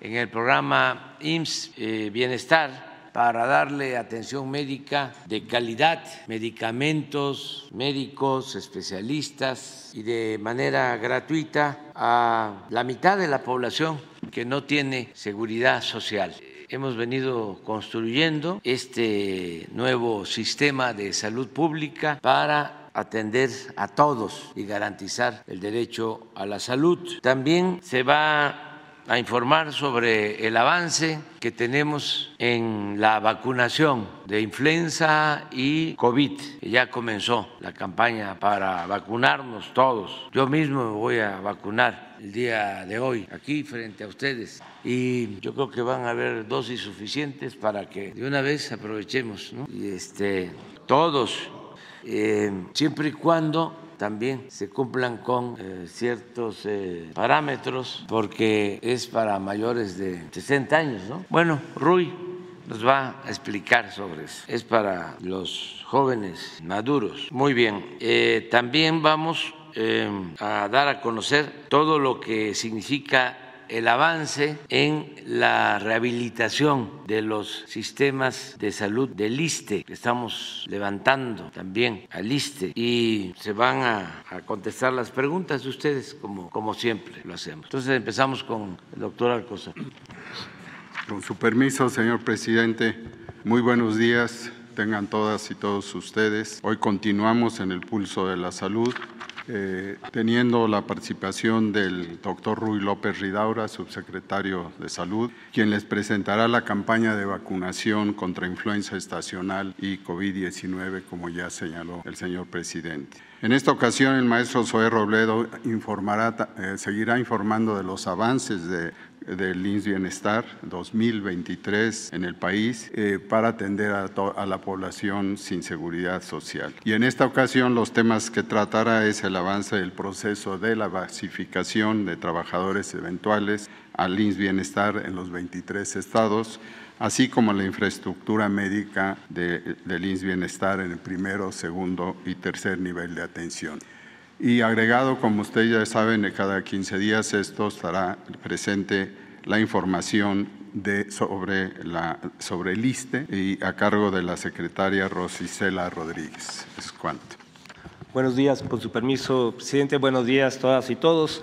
en el programa IMSS eh, Bienestar para darle atención médica de calidad, medicamentos, médicos, especialistas y de manera gratuita a la mitad de la población que no tiene seguridad social hemos venido construyendo este nuevo sistema de salud pública para atender a todos y garantizar el derecho a la salud. También se va a informar sobre el avance que tenemos en la vacunación de influenza y COVID. Ya comenzó la campaña para vacunarnos todos. Yo mismo me voy a vacunar el día de hoy aquí frente a ustedes y yo creo que van a haber dosis suficientes para que de una vez aprovechemos y este todos eh, siempre y cuando también se cumplan con eh, ciertos eh, parámetros porque es para mayores de 60 años. ¿no? Bueno, Rui nos va a explicar sobre eso. Es para los jóvenes maduros. Muy bien. Eh, también vamos a dar a conocer todo lo que significa el avance en la rehabilitación de los sistemas de salud del ISTE, estamos levantando también al ISTE, y se van a, contestar las preguntas de ustedes, como, como siempre lo hacemos. Entonces empezamos con el doctor Alcosa. Con su permiso, señor presidente, muy buenos días tengan todas y todos ustedes. Hoy continuamos en el pulso de la salud eh, teniendo la participación del doctor Rui López Ridaura, subsecretario de Salud, quien les presentará la campaña de vacunación contra influenza estacional y COVID-19, como ya señaló el señor presidente. En esta ocasión, el maestro Zoé Robledo informará, eh, seguirá informando de los avances de del INS Bienestar 2023 en el país eh, para atender a, la población sin seguridad social. Y en esta ocasión los temas que tratará es el avance del proceso de la basificación de trabajadores eventuales al INS Bienestar en los 23 estados, así como la infraestructura médica de, del INS Bienestar en el primero, segundo y tercer nivel de atención. Y agregado, como ustedes ya saben, cada 15 días esto estará presente la información de, sobre, la, sobre el ISTE y a cargo de la secretaria Rosicela Rodríguez. Es cuanto. Buenos días, con su permiso, presidente. Buenos días todas y todos.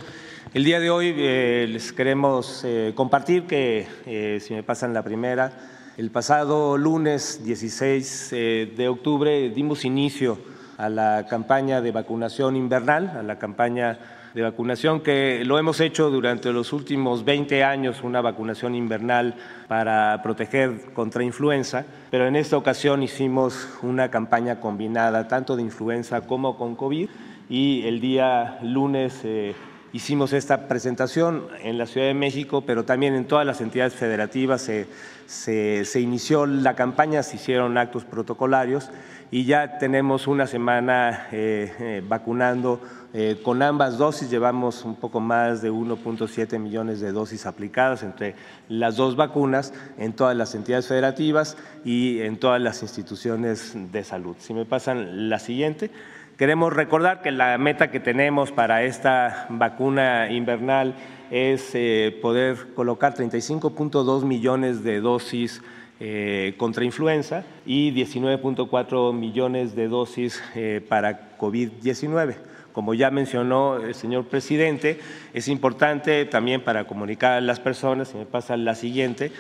El día de hoy eh, les queremos eh, compartir que, eh, si me pasan la primera, el pasado lunes 16 de octubre dimos inicio a la campaña de vacunación invernal, a la campaña de vacunación que lo hemos hecho durante los últimos 20 años, una vacunación invernal para proteger contra influenza, pero en esta ocasión hicimos una campaña combinada tanto de influenza como con COVID y el día lunes eh, hicimos esta presentación en la Ciudad de México, pero también en todas las entidades federativas se, inició la campaña, se hicieron actos protocolarios y ya tenemos una semana eh, eh, vacunando eh, con ambas dosis. Llevamos un poco más de 1.7 millones de dosis aplicadas entre las dos vacunas en todas las entidades federativas y en todas las instituciones de salud. Si me pasan la siguiente. Queremos recordar que la meta que tenemos para esta vacuna invernal es poder colocar 35.2 millones de dosis eh, contra influenza y 19.4 millones de dosis eh, para COVID-19. Como ya mencionó el señor presidente, es importante también para comunicar a las personas, si me pasa la siguiente,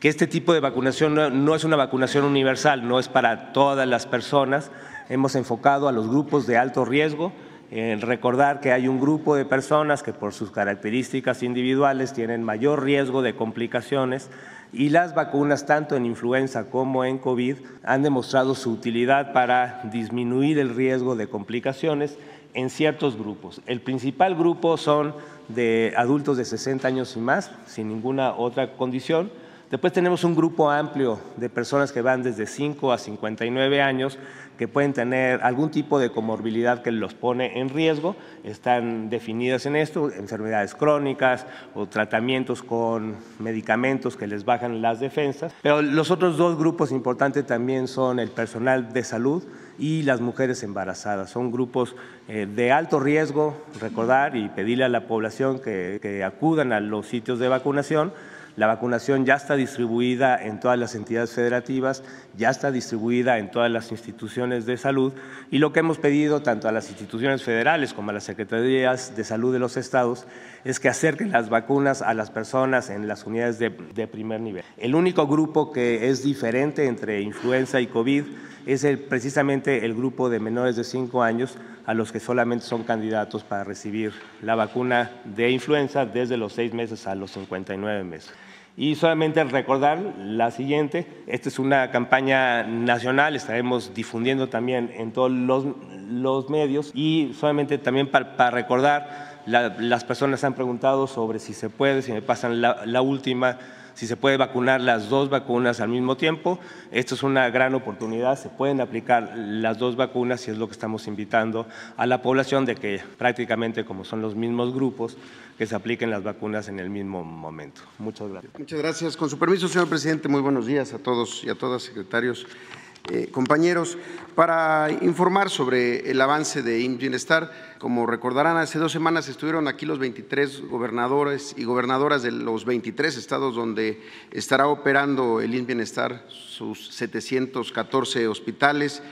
que este tipo de vacunación no, es una vacunación universal, no es para todas las personas. Hemos enfocado a los grupos de alto riesgo, recordar que hay un grupo de personas que por sus características individuales tienen mayor riesgo de complicaciones y las vacunas, tanto en influenza como en COVID, han demostrado su utilidad para disminuir el riesgo de complicaciones en ciertos grupos. El principal grupo son de adultos de 60 años y más, sin ninguna otra condición. Después tenemos un grupo amplio de personas que van desde 5 a 59 años que pueden tener algún tipo de comorbilidad que los pone en riesgo, están definidas en esto, enfermedades crónicas o tratamientos con medicamentos que les bajan las defensas. Pero los otros dos grupos importantes también son el personal de salud y las mujeres embarazadas. Son grupos eh, de alto riesgo, recordar y pedirle a la población que, que acudan a los sitios de vacunación La vacunación ya está distribuida en todas las entidades federativas, ya está distribuida en todas las instituciones de salud y lo que hemos pedido tanto a las instituciones federales como a las secretarías de salud de los estados es que acerquen las vacunas a las personas en las unidades de, primer nivel. El único grupo que es diferente entre influenza y COVID es precisamente el grupo de menores de 5 años a los que solamente son candidatos para recibir la vacuna de influenza desde los 6 meses a los 59 meses. Y solamente recordar la siguiente, esta es una campaña nacional, estaremos difundiendo también en todos los, los medios y solamente también para, para recordar, la, las personas han preguntado sobre si se puede, si me pasan la, la última, si se puede vacunar las dos vacunas al mismo tiempo. Esto es una gran oportunidad, se pueden aplicar las dos vacunas y es lo que estamos invitando a la población de que prácticamente como son los mismos grupos, que se apliquen las vacunas en el mismo momento. Muchas gracias. Muchas gracias. Con su permiso, señor presidente, muy buenos días a todos y a todas, secretarios. Eh, compañeros, para informar sobre el avance de Bienestar, como recordarán, hace dos semanas estuvieron aquí los 23 gobernadores y gobernadoras de los 23 estados donde estará operando el Bienestar, sus 714 hospitales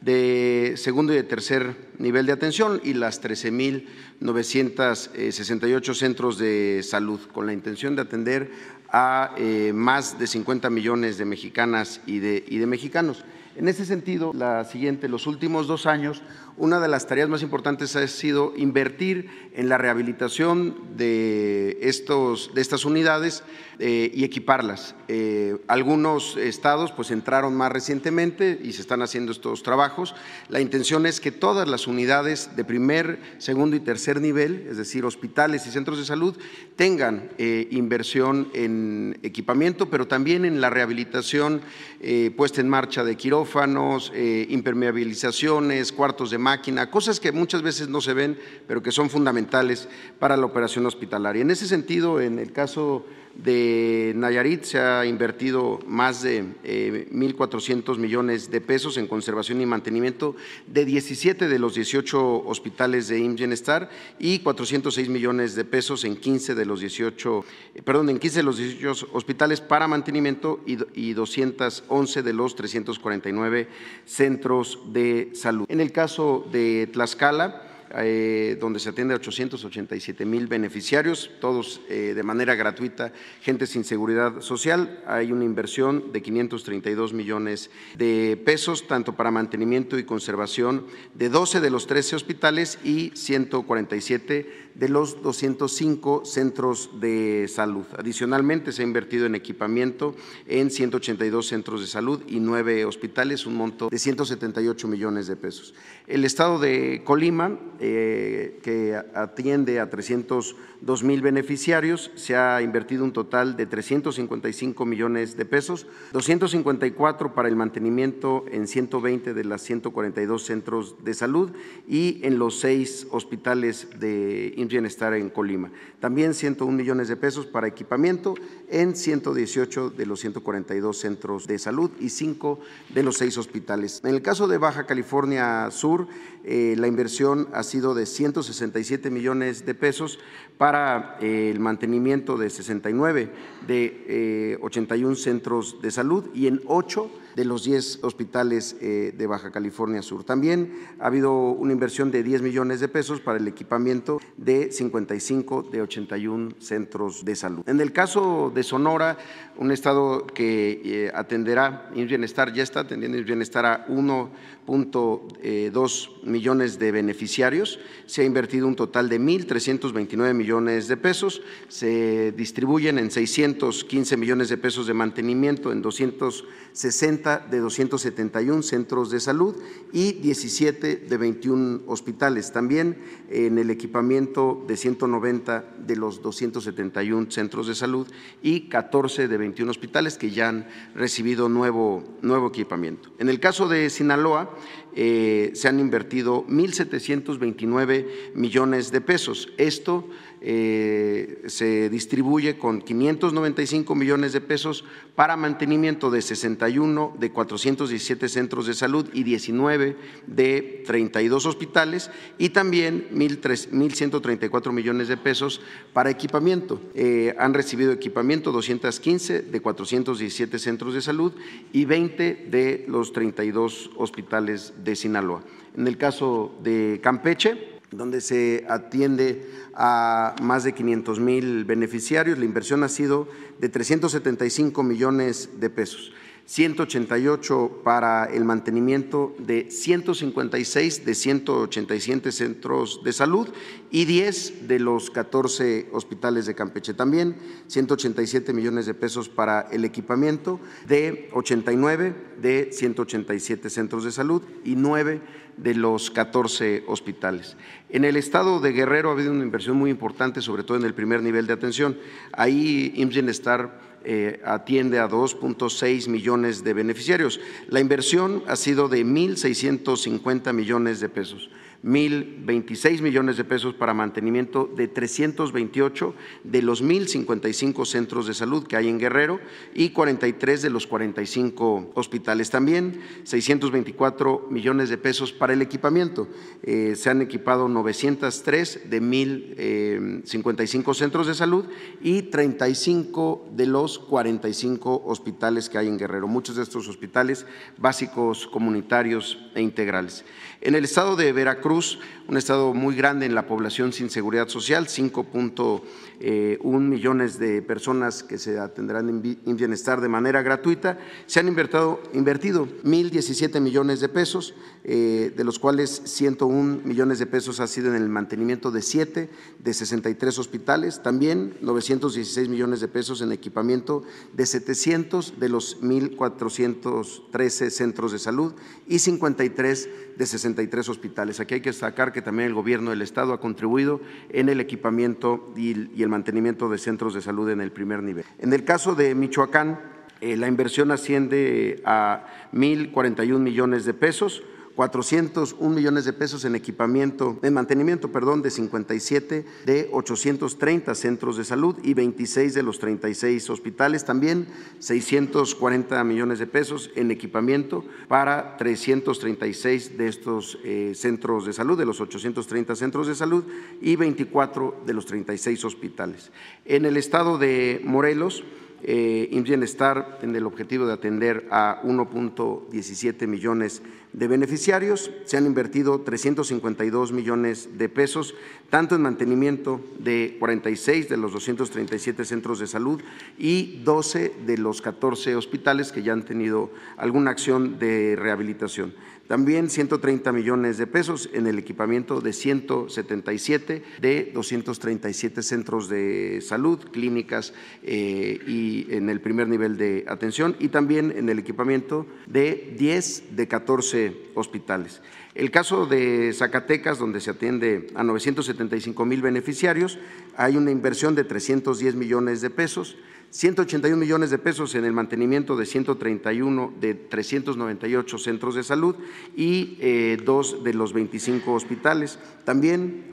de segundo y de tercer nivel de atención y las 13.968 centros de salud, con la intención de atender a eh, más de 50 millones de mexicanas y de, y de mexicanos. En ese sentido, la siguiente, los últimos dos años, una de las tareas más importantes ha sido invertir en la rehabilitación de, estos, de estas unidades eh, y equiparlas. Eh, algunos estados pues entraron más recientemente y se están haciendo estos trabajos. La intención es que todas las unidades de primer, segundo y tercer nivel, es decir, hospitales y centros de salud, tengan eh, inversión en equipamiento, pero también en la rehabilitación eh, puesta en marcha de quirófanos, impermeabilizaciones, cuartos de máquina, cosas que muchas veces no se ven, pero que son fundamentales para la operación hospitalaria. En ese sentido, en el caso de Nayarit se ha invertido más de eh, 1.400 millones de pesos en conservación y mantenimiento de 17 de los 18 hospitales de IMSS y 406 millones de pesos en 15 de los 18, eh, perdón, en 15 de los 18 hospitales para mantenimiento y 211 de los 349 centros de salud. En el caso de Tlaxcala, eh, donde se atiende a 887 mil beneficiarios, todos eh, de manera gratuita, gente sin seguridad social. Hay una inversión de 532 millones de pesos, tanto para mantenimiento y conservación de 12 de los 13 hospitales y 147 de los 205 centros de salud. Adicionalmente, se ha invertido en equipamiento en 182 centros de salud y nueve hospitales, un monto de 178 millones de pesos. El estado de Colima, eh, que atiende a 302 mil beneficiarios, se ha invertido un total de 355 millones de pesos, 254 para el mantenimiento en 120 de las 142 centros de salud y en los seis hospitales de IMSS Bienestar en Colima. También 101 millones de pesos para equipamiento en 118 de los 142 centros de salud y 5 de los 6 hospitales. En el caso de Baja California Sur, eh, la inversión ha sido de 167 millones de pesos para eh, el mantenimiento de 69 de eh, 81 centros de salud y en 8 de los 10 hospitales eh, de Baja California Sur. También ha habido una inversión de 10 millones de pesos para el equipamiento de 55 de 81 centros de salud. En el caso de Sonora, un estado que eh, atenderá Bienestar, ya está atendiendo Bienestar a 1.2 millones de beneficiarios. Se ha invertido un total de 1.329 millones de pesos. Se distribuyen en 615 millones de pesos de mantenimiento, en 260 de 271 centros de salud y 17 de 21 hospitales. También en el equipamiento de 190 de los 271 centros de salud y 14 de 21 hospitales que ya han recibido nuevo, nuevo equipamiento. En el caso de Sinaloa, eh, se han invertido 1.729 millones de pesos. Esto eh, se distribuye con 595 millones de pesos para mantenimiento de 61 de 417 centros de salud y 19 de 32 hospitales y también 1.134 millones de pesos para equipamiento. Eh, han recibido equipamiento 215 de 417 centros de salud y 20 de los 32 hospitales de Sinaloa. En el caso de Campeche, donde se atiende a más de 500 mil beneficiarios. La inversión ha sido de 375 millones de pesos. 188 para el mantenimiento de 156 de 187 centros de salud y 10 de los 14 hospitales de Campeche. También 187 millones de pesos para el equipamiento de 89 de 187 centros de salud y 9 de los 14 hospitales. En el estado de Guerrero ha habido una inversión muy importante, sobre todo en el primer nivel de atención. Ahí IMSS Bienestar eh, atiende a 2.6 millones de beneficiarios. La inversión ha sido de 1.650 millones de pesos. 1.026 millones de pesos para mantenimiento de 328 de los 1.055 centros de salud que hay en Guerrero y 43 de los 45 hospitales. También 624 millones de pesos para el equipamiento. Eh, se han equipado 903 de 1.055 eh, centros de salud y 35 de los 45 hospitales que hay en Guerrero. Muchos de estos hospitales básicos, comunitarios e integrales. En el estado de Veracruz, un estado muy grande en la población sin seguridad social, 5.1 eh, millones de personas que se atenderán en bienestar de manera gratuita, se han invertido, invertido 1.017 millones de pesos, eh, de los cuales 101 millones de pesos ha sido en el mantenimiento de 7 de 63 hospitales, también 916 millones de pesos en equipamiento de 700 de los 1.413 centros de salud y 53 de 63 hospitales. Aquí hay que destacar que también el gobierno del Estado ha contribuido en el equipamiento y el mantenimiento de centros de salud en el primer nivel. En el caso de Michoacán, eh, la inversión asciende a 1.041 millones de pesos 401 millones de pesos en equipamiento, en mantenimiento, perdón, de 57 de 830 centros de salud y 26 de los 36 hospitales. También 640 millones de pesos en equipamiento para 336 de estos eh, centros de salud, de los 830 centros de salud y 24 de los 36 hospitales. En el estado de Morelos, eh, Bienestar tiene el objetivo de atender a 1.17 millones de beneficiarios. Se han invertido 352 millones de pesos, tanto en mantenimiento de 46 de los 237 centros de salud y 12 de los 14 hospitales que ya han tenido alguna acción de rehabilitación. También 130 millones de pesos en el equipamiento de 177 de 237 centros de salud, clínicas eh, y en el primer nivel de atención y también en el equipamiento de 10 de 14 hospitales. El caso de Zacatecas, donde se atiende a 975 mil beneficiarios, hay una inversión de 310 millones de pesos 181 millones de pesos en el mantenimiento de 131 de 398 centros de salud y eh, dos de los 25 hospitales. También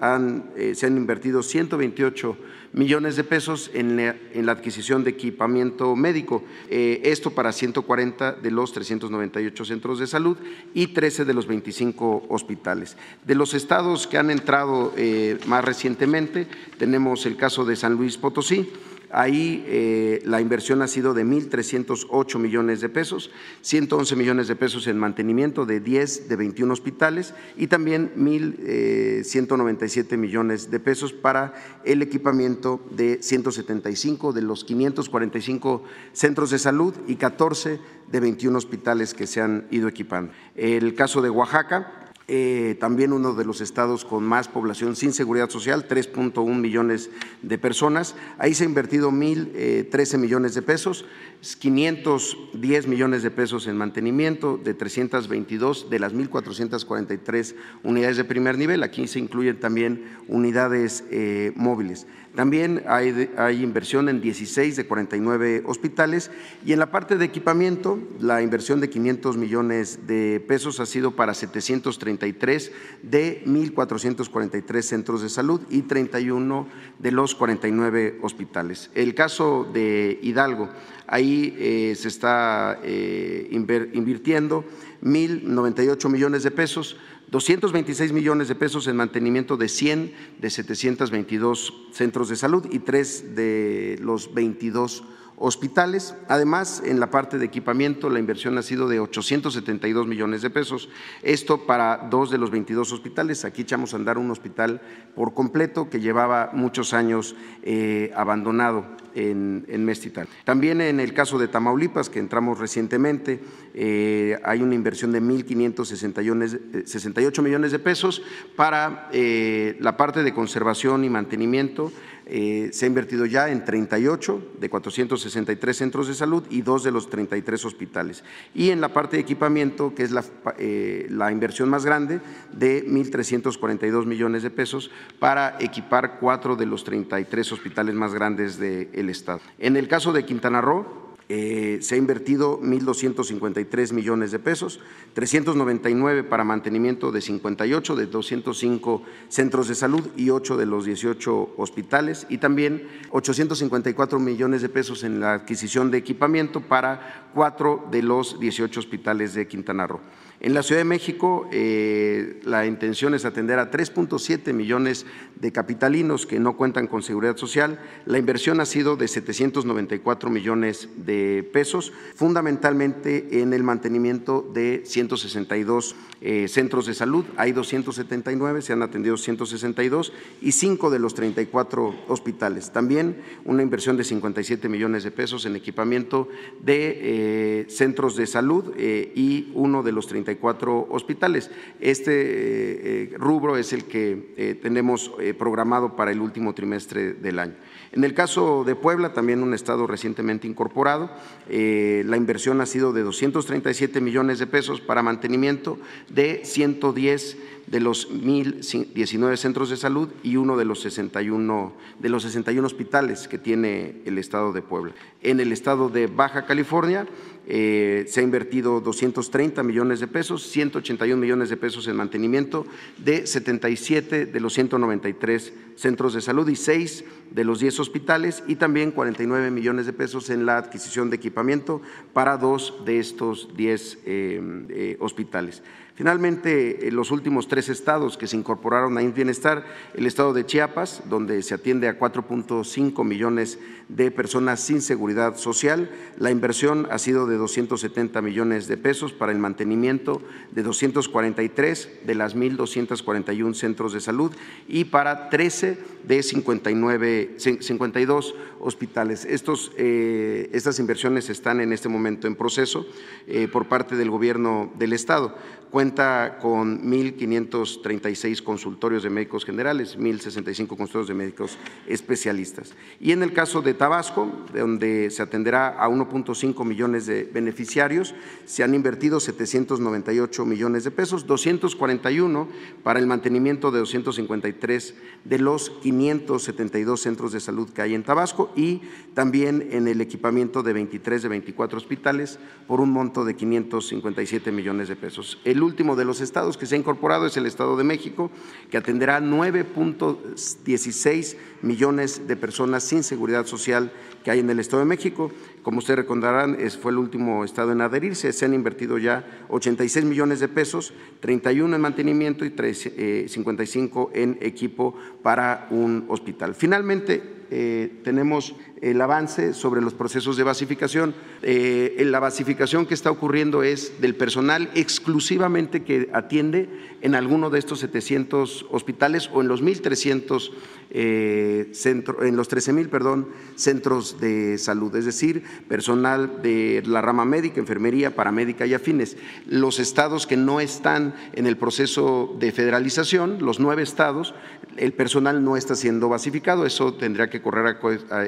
eh, se han invertido 128 millones de pesos en la, adquisición de equipamiento médico, eh, esto para 140 de los 398 centros de salud y 13 de los 25 hospitales. De los estados que han entrado más recientemente, tenemos el caso de San Luis Potosí, Ahí eh, la inversión ha sido de 1.308 millones de pesos, 111 millones de pesos en mantenimiento de 10 de 21 hospitales y también 1.197 eh, millones de pesos para el equipamiento de 175 de los 545 centros de salud y 14 de 21 hospitales que se han ido equipando. El caso de Oaxaca, eh, también uno de los estados con más población sin seguridad social, 3.1 millones de personas. Ahí se ha invertido 1.013 millones de pesos, 510 millones de pesos en mantenimiento de 322 de las 1.443 unidades de primer nivel. Aquí se incluyen también unidades eh, móviles. También hay, inversión en 16 de 49 hospitales y en la parte de equipamiento la inversión de 500 millones de pesos ha sido para 730 233 de 1.443 centros de salud y 31 de los 49 hospitales. El caso de Hidalgo, ahí eh, se está eh, invirtiendo 1.098 millones de pesos 226 millones de pesos en mantenimiento de 100 de 722 centros de salud y tres de los 22 hospitales. Además, en la parte de equipamiento, la inversión ha sido de 872 millones de pesos. Esto para dos de los 22 hospitales. Aquí echamos a andar un hospital por completo que llevaba muchos años eh, abandonado en, en, Mestital. También en el caso de Tamaulipas, que entramos recientemente, eh, hay una inversión de 1.568 millones de pesos para eh, la parte de conservación y mantenimiento eh, se ha invertido ya en 38 de 463 centros de salud y dos de los 33 hospitales. Y en la parte de equipamiento, que es la, eh, la inversión más grande, de 1.342 millones de pesos para equipar cuatro de los 33 hospitales más grandes del Estado. En el caso de Quintana Roo, eh, se ha invertido 1.253 millones de pesos, 399 para mantenimiento de 58 de 205 centros de salud y 8 de los 18 hospitales y también 854 millones de pesos en la adquisición de equipamiento para cuatro de los 18 hospitales de Quintana Roo. En la Ciudad de México, eh, la intención es atender a 3.7 millones de capitalinos que no cuentan con seguridad social. La inversión ha sido de 794 millones de pesos, fundamentalmente en el mantenimiento de 162 eh, centros de salud. Hay 279, se han atendido 162 y 5 de los 34 hospitales. También una inversión de 57 millones de pesos en equipamiento de eh, centros de salud y uno de los 34 hospitales. Este eh, eh, rubro es el que eh, tenemos programado para el último trimestre del año. En el caso de Puebla, también un estado recientemente incorporado, la inversión ha sido de 237 millones de pesos para mantenimiento de 110 de los 1.019 centros de salud y uno de los 61, de los 61 hospitales que tiene el estado de Puebla. En el estado de Baja California, eh, se ha invertido 230 millones de pesos, 181 millones de pesos en mantenimiento de 77 de los 193 centros de salud y 6 de los 10 hospitales y también 49 millones de pesos en la adquisición de equipamiento para dos de estos 10 eh, eh, hospitales. Finalmente, los últimos tres estados que se incorporaron a Bienestar, el estado de Chiapas, donde se atiende a 4.5 millones de personas sin seguridad social. La inversión ha sido de 270 millones de pesos para el mantenimiento de 243 de las 1.241 centros de salud y para 13 de 59, 52 hospitales. Estos, eh, estas inversiones están en este momento en proceso eh, por parte del Gobierno del Estado cuenta con 1.536 consultorios de médicos generales, 1.065 consultorios de médicos especialistas. Y en el caso de Tabasco, donde se atenderá a 1.5 millones de beneficiarios, se han invertido 798 millones de pesos, 241 para el mantenimiento de 253 de los 572 centros de salud que hay en Tabasco y también en el equipamiento de 23 de 24 hospitales por un monto de 557 millones de pesos. El último de los estados que se ha incorporado es el Estado de México, que atenderá 9.16 millones de personas sin seguridad social que hay en el Estado de México. Como ustedes recordarán, fue el último estado en adherirse. Se han invertido ya 86 millones de pesos, 31 en mantenimiento y 55 eh, en equipo para un hospital. Finalmente, eh, tenemos el avance sobre los procesos de basificación. Eh, la basificación que está ocurriendo es del personal exclusivamente que atiende en alguno de estos 700 hospitales o en los 1.300 eh, centros, en los 13.000, perdón, centros de salud, es decir, personal de la rama médica, enfermería, paramédica y afines. Los estados que no están en el proceso de federalización, los nueve estados, el personal no está siendo basificado. Eso tendría que correr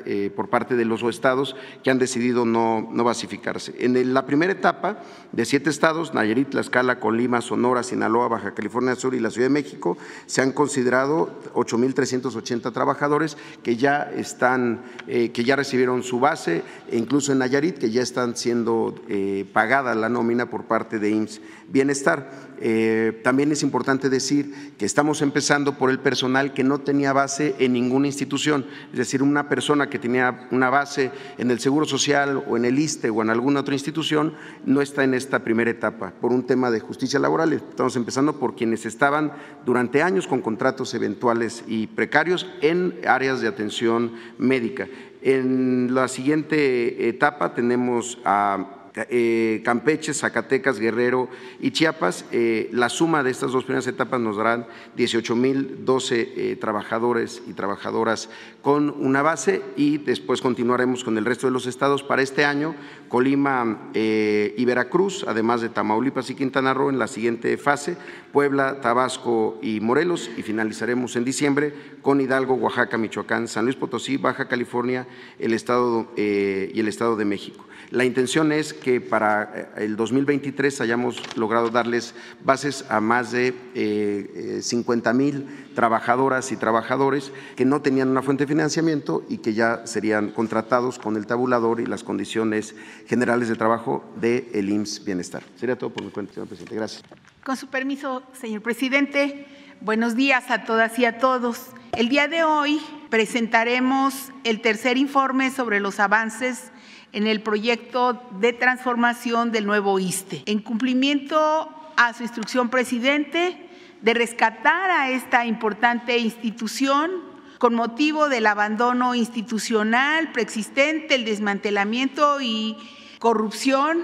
eh, por parte de los estados que han decidido no, no basificarse. En la primera etapa de siete estados, Nayarit, Tlaxcala, Colima, Sonora, Sinaloa, Baja California Sur y la Ciudad de México, se han considerado 8.380 trabajadores que ya están, eh, que ya recibieron su base, e incluso en Nayarit, que ya están siendo eh, pagada la nómina por parte de IMSS Bienestar. Eh, también es importante decir que estamos empezando por el personal que no tenía base en ninguna institución, es decir, una persona que tenía una base en el Seguro Social o en el ISTE o en alguna otra institución no está en esta primera etapa por un tema de justicia laboral. Estamos empezando por quienes estaban durante años con contratos eventuales y precarios en áreas de atención médica. En la siguiente etapa tenemos a eh, Campeche, Zacatecas, Guerrero y Chiapas. Eh, la suma de estas dos primeras etapas nos darán 18.012 eh, trabajadores y trabajadoras con una base y después continuaremos con el resto de los estados para este año, Colima y Veracruz, además de Tamaulipas y Quintana Roo en la siguiente fase, Puebla, Tabasco y Morelos y finalizaremos en diciembre con Hidalgo, Oaxaca, Michoacán, San Luis Potosí, Baja California el estado, y el Estado de México. La intención es que para eh, el 2023 hayamos logrado darles bases a más de 50 eh, mil trabajadoras y trabajadores que no tenían una fuente de financiamiento y que ya serían contratados con el tabulador y las condiciones generales de trabajo del el IMSS Bienestar. Sería todo por mi cuenta, señor presidente. Gracias. Con su permiso, señor presidente, buenos días a todas y a todos. El día de hoy presentaremos el tercer informe sobre los avances en el proyecto de transformación del nuevo ISTE. En cumplimiento a su instrucción, presidente, de rescatar a esta importante institución con motivo del abandono institucional preexistente, el desmantelamiento y corrupción.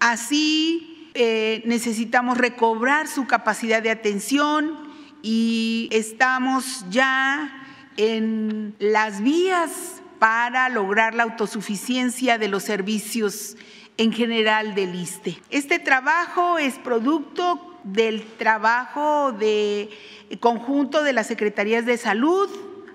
Así eh, necesitamos recobrar su capacidad de atención y estamos ya en las vías para lograr la autosuficiencia de los servicios en general del ISTE. Este trabajo es producto del trabajo de conjunto de las Secretarías de Salud,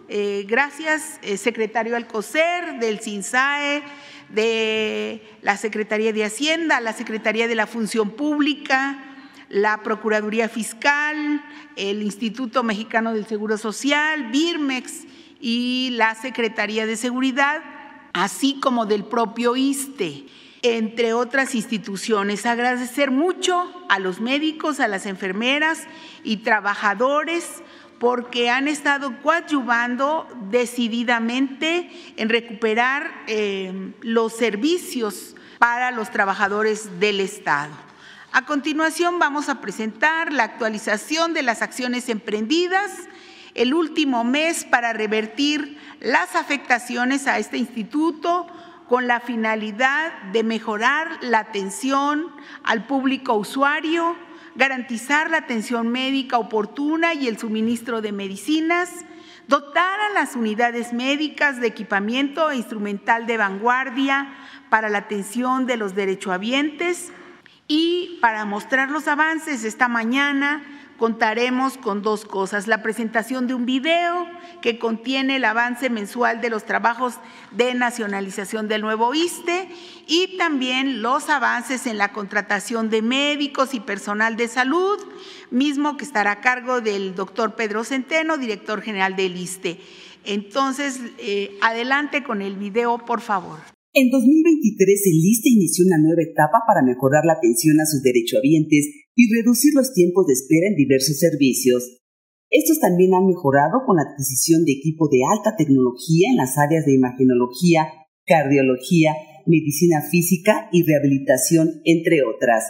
eh, gracias, eh, secretario Alcocer, del CINSAE, de la Secretaría de Hacienda, la Secretaría de la Función Pública, la Procuraduría Fiscal, el Instituto Mexicano del Seguro Social, BIRMEX y la Secretaría de Seguridad, así como del propio ISTE, entre otras instituciones. Agradecer mucho a los médicos, a las enfermeras y trabajadores porque han estado coadyuvando decididamente en recuperar eh, los servicios para los trabajadores del Estado. A continuación vamos a presentar la actualización de las acciones emprendidas el último mes para revertir las afectaciones a este instituto con la finalidad de mejorar la atención al público usuario, garantizar la atención médica oportuna y el suministro de medicinas, dotar a las unidades médicas de equipamiento e instrumental de vanguardia para la atención de los derechohabientes. Y para mostrar los avances esta mañana contaremos con dos cosas, la presentación de un video que contiene el avance mensual de los trabajos de nacionalización del nuevo ISTE y también los avances en la contratación de médicos y personal de salud, mismo que estará a cargo del doctor Pedro Centeno, director general del ISTE. Entonces, eh, adelante con el video, por favor. En 2023, el ISTE inició una nueva etapa para mejorar la atención a sus derechohabientes y reducir los tiempos de espera en diversos servicios. Estos también han mejorado con la adquisición de equipo de alta tecnología en las áreas de imagenología, cardiología, medicina física y rehabilitación, entre otras.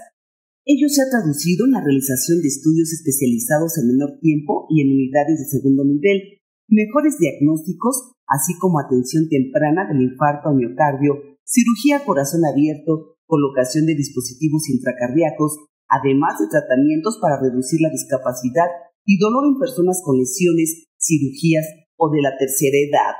Ello se ha traducido en la realización de estudios especializados en menor tiempo y en unidades de segundo nivel, mejores diagnósticos, así como atención temprana del infarto a miocardio, cirugía corazón abierto, colocación de dispositivos intracardíacos, además de tratamientos para reducir la discapacidad y dolor en personas con lesiones, cirugías o de la tercera edad.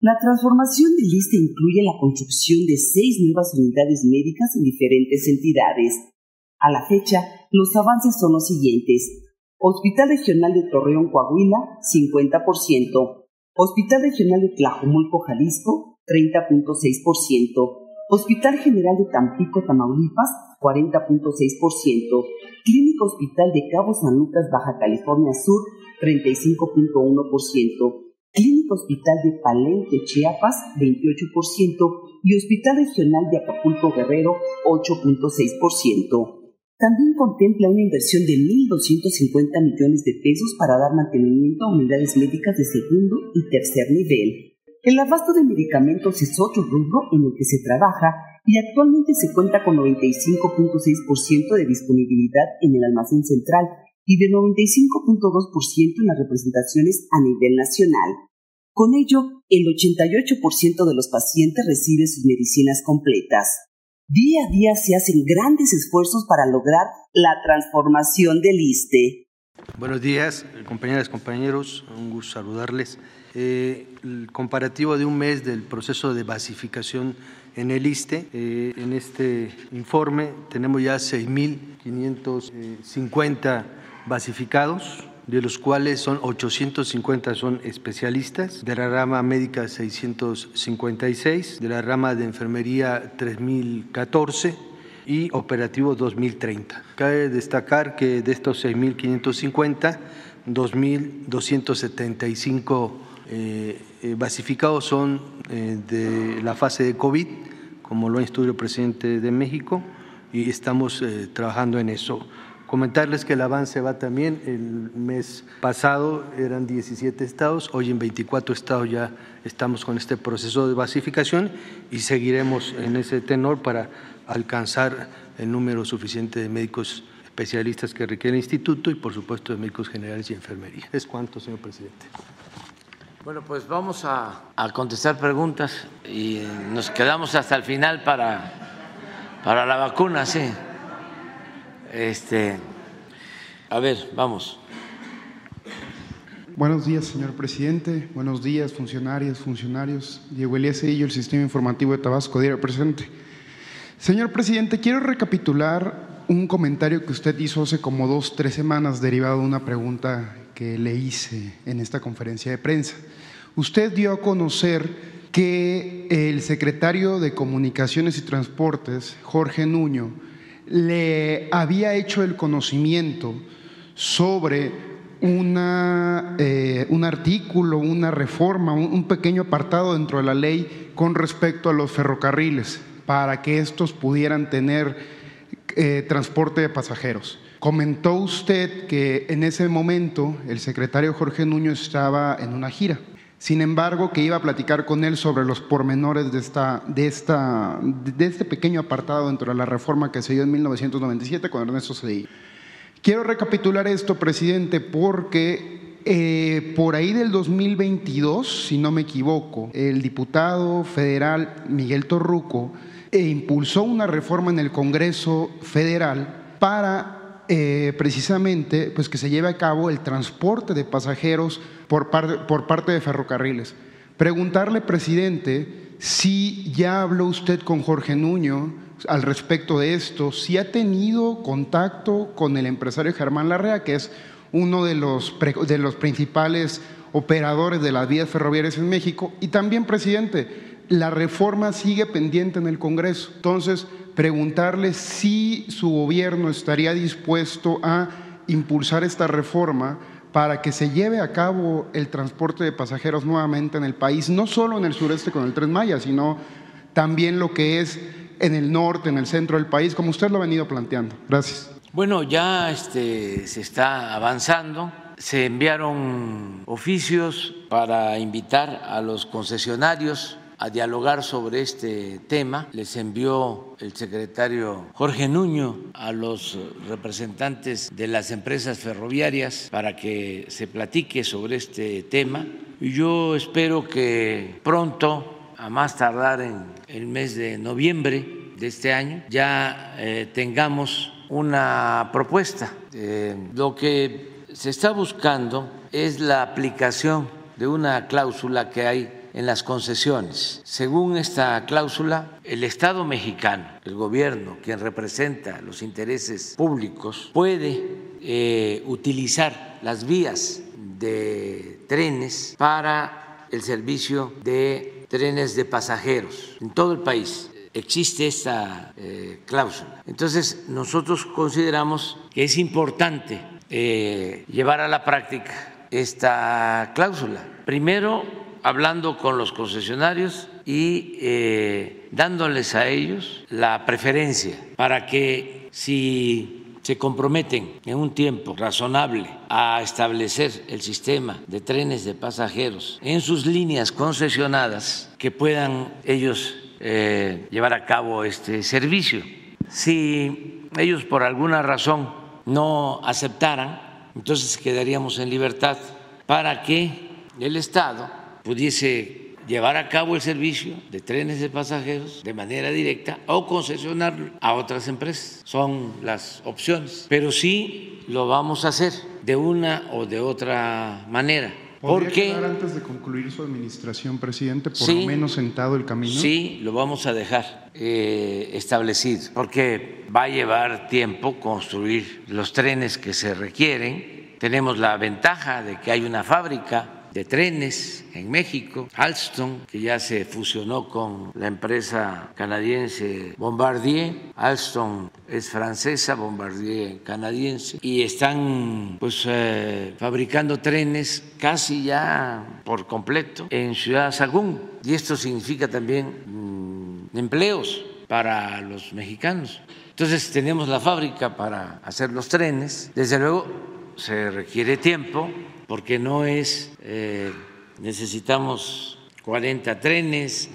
La transformación del lista incluye la construcción de seis nuevas unidades médicas en diferentes entidades. A la fecha, los avances son los siguientes. Hospital Regional de Torreón, Coahuila, 50%. Hospital Regional de Tlajomulco, Jalisco, 30.6%. Hospital General de Tampico, Tamaulipas, 40.6%. Clínica Hospital de Cabo San Lucas, Baja California Sur, 35.1%. Clínica Hospital de Palenque, Chiapas, 28%. Y Hospital Regional de Acapulco, Guerrero, 8.6%. También contempla una inversión de 1.250 millones de pesos para dar mantenimiento a unidades médicas de segundo y tercer nivel. El abasto de medicamentos es otro rubro en el que se trabaja y actualmente se cuenta con 95.6% de disponibilidad en el almacén central y de 95.2% en las representaciones a nivel nacional. Con ello, el 88% de los pacientes recibe sus medicinas completas. Día a día se hacen grandes esfuerzos para lograr la transformación del ISTE. Buenos días, compañeras, compañeros, un gusto saludarles. Eh, el comparativo de un mes del proceso de basificación en el ISTE. Eh, en este informe tenemos ya 6.550 basificados, de los cuales son 850 son especialistas, de la rama médica 656, de la rama de enfermería 3014 y operativo 2030. Cabe destacar que de estos 6.550, 2.275 eh, eh, basificados son eh, de la fase de COVID, como lo ha instruido el presidente de México, y estamos trabajando en eso. Comentarles que el avance va también, el mes pasado eran 17 estados, hoy en 24 estados ya estamos con este proceso de basificación y seguiremos en ese tenor para alcanzar el número suficiente de médicos especialistas que requiere el instituto y por supuesto de médicos generales y enfermería. Es cuanto, señor presidente. Bueno, pues vamos a, a contestar preguntas y nos quedamos hasta el final para, para la vacuna, sí. Este, a ver, vamos. Buenos días, señor presidente. Buenos días, funcionarios, funcionarios. Diego Elías Cedillo, el Sistema Informativo de Tabasco, día presente. Señor presidente, quiero recapitular un comentario que usted hizo hace como dos, tres semanas derivado de una pregunta que le hice en esta conferencia de prensa. Usted dio a conocer que el secretario de Comunicaciones y Transportes, Jorge Nuño, le había hecho el conocimiento sobre una, eh, un artículo, una reforma, un, pequeño apartado dentro de la ley con respecto a los ferrocarriles, para que estos pudieran tener eh, transporte de pasajeros. Comentó usted que en ese momento el secretario Jorge Nuño estaba en una gira. Sin embargo, que iba a platicar con él sobre los pormenores de, esta, de, esta, de este pequeño apartado dentro de la reforma que se dio en 1997 con Ernesto Cedillo. Quiero recapitular esto, presidente, porque eh, por ahí del 2022, si no me equivoco, el diputado federal Miguel Torruco eh, impulsó una reforma en el Congreso Federal para eh, precisamente pues que se lleve a cabo el transporte de pasajeros por, parte de ferrocarriles. Preguntarle, presidente, si ya habló usted con Jorge Nuño al respecto de esto, si ha tenido contacto con el empresario Germán Larrea, que es uno de los principales operadores de las vías ferroviarias en México, y también, presidente, la reforma sigue pendiente en el Congreso. Entonces, preguntarle si su gobierno estaría dispuesto a impulsar esta reforma para que se lleve a cabo el transporte de pasajeros nuevamente en el país, no solo en el sureste con el Tren Maya, sino también lo que es en el norte, en el centro del país, como usted lo ha venido planteando. Gracias. Bueno, ya este, se está avanzando. Se enviaron oficios para invitar a los concesionarios a dialogar sobre este tema. Les envió el secretario Jorge Nuño a los representantes de las empresas ferroviarias para que se platique sobre este tema. Y yo espero que pronto, a más tardar en el mes de noviembre de este año, ya eh, tengamos una propuesta. Eh, lo que se está buscando es la aplicación de una cláusula que hay en las concesiones. Según esta cláusula, el Estado mexicano, el gobierno, quien representa los intereses públicos, puede eh, utilizar las vías de trenes para el servicio de trenes de pasajeros en todo el país existe esta eh, cláusula. Entonces, nosotros consideramos que es importante eh, llevar a la práctica esta cláusula. Primero, hablando con los concesionarios y eh, dándoles a ellos la preferencia para que si se comprometen en un tiempo razonable a establecer el sistema de trenes de pasajeros en sus líneas concesionadas, que puedan ellos eh, llevar a cabo este servicio. Si ellos por alguna razón no aceptaran, entonces quedaríamos en libertad para que el Estado pudiese llevar a cabo el servicio de trenes de pasajeros de manera directa o concesionarlo a otras empresas. Son las opciones. Pero sí lo vamos a hacer de una o de otra manera ¿Podría quedar antes de concluir su administración, presidente, por lo menos sentado el camino? Sí, lo vamos a dejar eh, establecido, porque va a llevar tiempo construir los trenes que se requieren. Tenemos la ventaja de que hay una fábrica de trenes en México, Alstom, que ya se fusionó con la empresa canadiense Bombardier. Alstom es francesa, Bombardier canadiense, y están pues eh, fabricando trenes casi ya por completo en Ciudad Sagún. Y esto significa también mm, empleos para los mexicanos. Entonces tenemos la fábrica para hacer los trenes. Desde luego se requiere tiempo porque no es, eh, necesitamos 40 trenes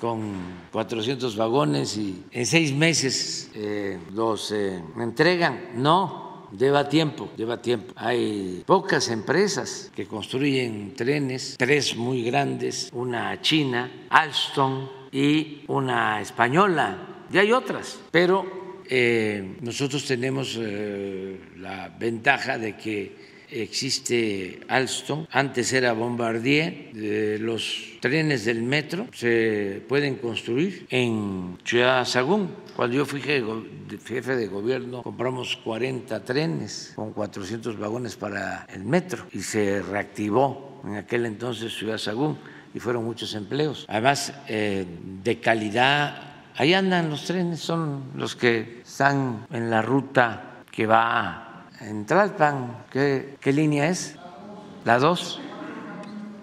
con 400 vagones y en seis meses eh, los eh, entregan. No, lleva tiempo, lleva tiempo. Hay pocas empresas que construyen trenes, tres muy grandes, una china, Alstom y una española. Y hay otras, pero nosotros tenemos la ventaja de que existe Alstom, antes era Bombardier, los trenes del metro se pueden construir en Ciudad Sagún. Cuando yo fui jefe de gobierno compramos 40 trenes con 400 vagones para el metro y se reactivó en aquel entonces Ciudad Sagún y fueron muchos empleos. Además, eh, de calidad, ahí andan los trenes, son los que están en la ruta que va en Tlalpan, ¿qué, qué línea es? La 2.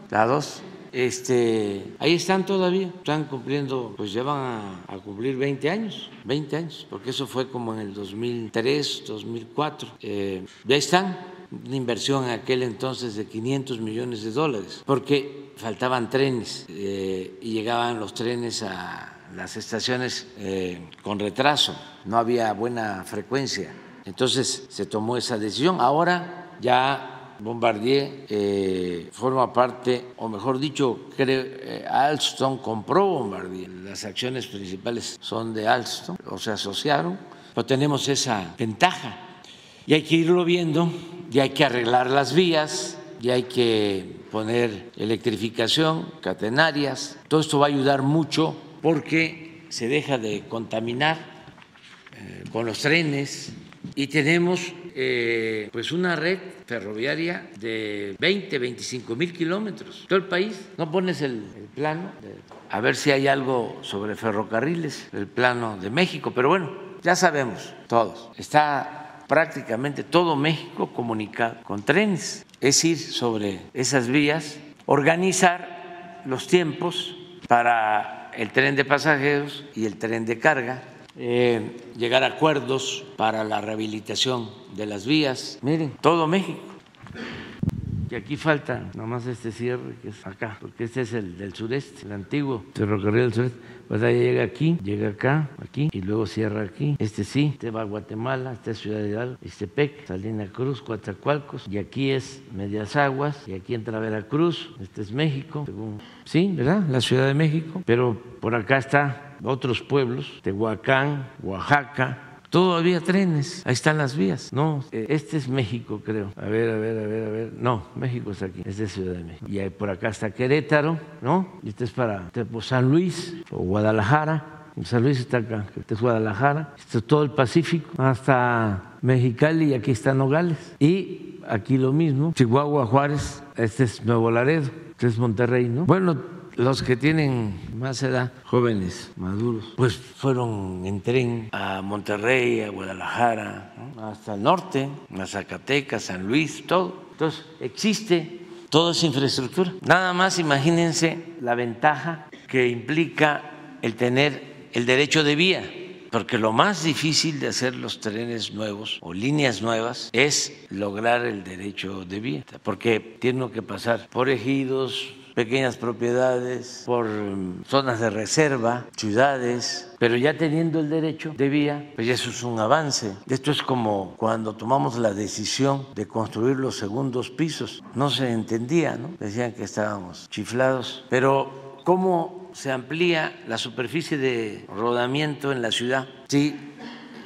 La 2. Este, ahí están todavía, están cumpliendo, pues llevan a, a, cumplir 20 años, 20 años, porque eso fue como en el 2003, 2004. Eh, ya están, una inversión en aquel entonces de 500 millones de dólares, porque faltaban trenes eh, y llegaban los trenes a las estaciones eh, con retraso, no había buena frecuencia entonces se tomó esa decisión. Ahora ya Bombardier eh, forma parte, o mejor dicho, eh, Alstom compró Bombardier. Las acciones principales son de Alstom, o se asociaron, pero tenemos esa ventaja. Y hay que irlo viendo, y hay que arreglar las vías, y hay que poner electrificación, catenarias. Todo esto va a ayudar mucho porque se deja de contaminar eh, con los trenes, y tenemos eh, pues una red ferroviaria de 20, 25 mil kilómetros, todo el país. No pones el, plano, a ver si hay algo sobre ferrocarriles, el plano de México, pero bueno, ya sabemos todos, está prácticamente todo México comunicado con trenes, es ir sobre esas vías, organizar los tiempos para el tren de pasajeros y el tren de carga eh, llegar a acuerdos para la rehabilitación de las vías. Miren, todo México. Y aquí falta nomás este cierre que es acá, porque este es el del sureste, el antiguo ferrocarril del sureste. Pues ahí llega aquí, llega acá, aquí, y luego cierra aquí. Este sí, este va a Guatemala, este es Ciudad Hidalgo, Pec, Salina Cruz, Coatzacoalcos, y aquí es Medias Aguas, y aquí entra Veracruz, este es México, según, sí, ¿verdad? La Ciudad de México, pero por acá está otros pueblos, Tehuacán, Oaxaca, todavía trenes, ahí están las vías. No, eh, este es México, creo. A ver, a ver, a ver, a ver. No, México está aquí, es de Ciudad de México. Y por acá está Querétaro, ¿no? Y este es para San Luis o Guadalajara. San Luis está acá, este es Guadalajara, este es todo el Pacífico, hasta Mexicali y aquí está Nogales. Y aquí lo mismo, Chihuahua, Juárez, este es Nuevo Laredo, es Monterrey, ¿no? Bueno, los que tienen más edad, jóvenes, maduros, pues fueron en tren a Monterrey, a Guadalajara, hasta el norte, a Zacatecas, San Luis, todo. Entonces, existe toda esa infraestructura. Nada más imagínense la ventaja que implica el tener el derecho de vía porque lo más difícil de hacer los trenes nuevos o líneas nuevas es lograr el derecho de vía, porque tienen que pasar por ejidos, pequeñas propiedades, por mm, zonas de reserva, ciudades, pero ya teniendo el derecho de vía, pues eso es un avance. Esto es como cuando tomamos la decisión de construir los segundos pisos. No se entendía, ¿no? Decían que estábamos chiflados, pero ¿cómo se amplía la superficie de rodamiento en la ciudad? Sí,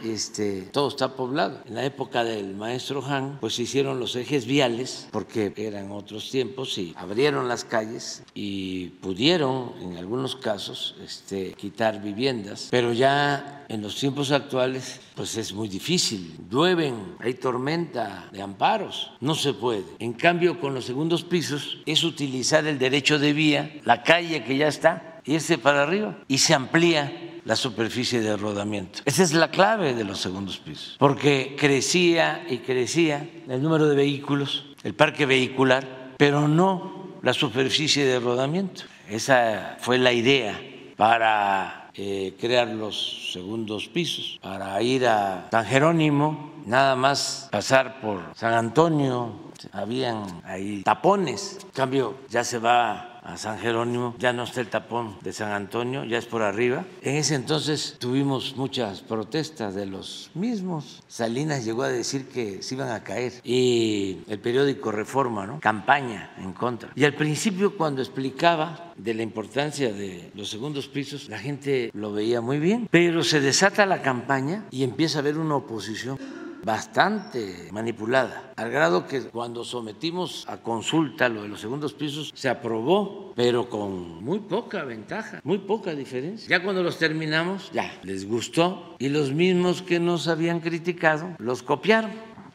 este, todo está poblado. En la época del maestro Han, pues se hicieron los ejes viales, porque eran otros tiempos, y abrieron las calles y pudieron, en algunos casos, este, quitar viviendas, pero ya en los tiempos actuales, pues es muy difícil. Llueven, hay tormenta de amparos, no se puede. En cambio, con los segundos pisos es utilizar el derecho de vía, la calle que ya está, irse para arriba y se amplía la superficie de rodamiento. Esa es la clave de los segundos pisos, porque crecía y crecía el número de vehículos, el parque vehicular, pero no la superficie de rodamiento. Esa fue la idea para eh, crear los segundos pisos, para ir a San Jerónimo, nada más pasar por San Antonio, habían ahí tapones, en cambio ya se va a San Jerónimo, ya no está el tapón de San Antonio, ya es por arriba. En ese entonces tuvimos muchas protestas de los mismos. Salinas llegó a decir que se iban a caer y el periódico Reforma, ¿no? Campaña en contra. Y al principio cuando explicaba de la importancia de los segundos pisos, la gente lo veía muy bien, pero se desata la campaña y empieza a haber una oposición bastante manipulada, al grado que cuando sometimos a consulta lo de los segundos pisos se aprobó, pero con muy poca ventaja, muy poca diferencia. Ya cuando los terminamos, ya les gustó y los mismos que nos habían criticado los copiaron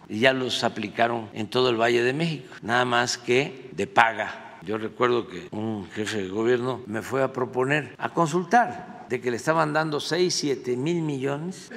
y ya los aplicaron en todo el Valle de México, nada más que de paga. Yo recuerdo que un jefe de gobierno me fue a proponer, a consultar, de que le estaban dando 6, 7 mil millones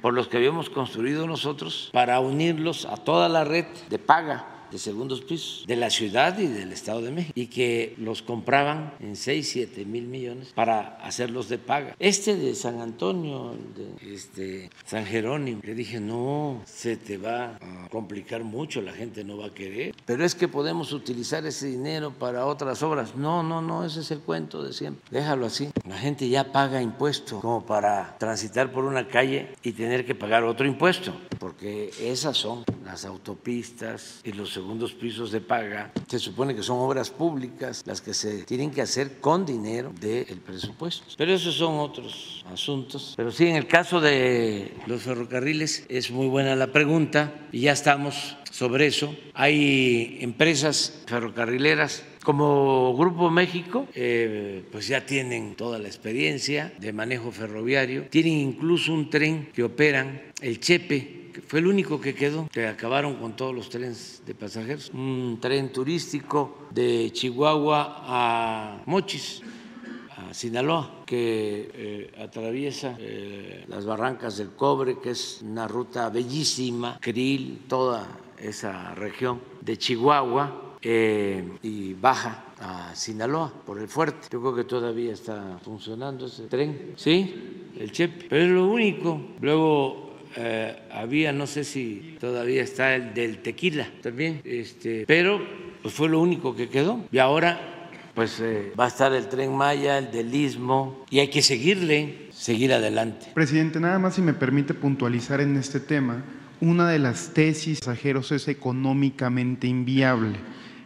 por los que habíamos construido nosotros para unirlos a toda la red de paga de segundos pisos de la ciudad y del Estado de México y que los compraban en 6, 7 mil millones para hacerlos de paga. Este de San Antonio, de este, San Jerónimo, le dije, no, se te va a complicar mucho, la gente no va a querer, pero es que podemos utilizar ese dinero para otras obras. No, no, no, ese es el cuento de siempre. Déjalo así. La gente ya paga impuesto como para transitar por una calle y tener que pagar otro impuesto, porque esas son las autopistas y los segundos pisos de paga, se supone que son obras públicas las que se tienen que hacer con dinero del presupuesto. Pero esos son otros asuntos. Pero sí, en el caso de los ferrocarriles es muy buena la pregunta y ya estamos sobre eso. Hay empresas ferrocarrileras como Grupo México, eh, pues ya tienen toda la experiencia de manejo ferroviario, tienen incluso un tren que operan, el Chepe, fue el único que quedó, que acabaron con todos los trenes de pasajeros. Un tren turístico de Chihuahua a Mochis, a Sinaloa, que eh, atraviesa eh, las barrancas del cobre, que es una ruta bellísima, Krill, toda esa región de Chihuahua eh, y baja a Sinaloa por el fuerte. Yo creo que todavía está funcionando ese tren, ¿sí? El Chepe. Pero es lo único. Luego eh, había, no sé si todavía está el del tequila también, este, pero pues fue lo único que quedó. Y ahora pues eh, va a estar el tren Maya, el del Istmo, y hay que seguirle, seguir adelante. Presidente, nada más si me permite puntualizar en este tema, una de las tesis pasajeros es económicamente inviable.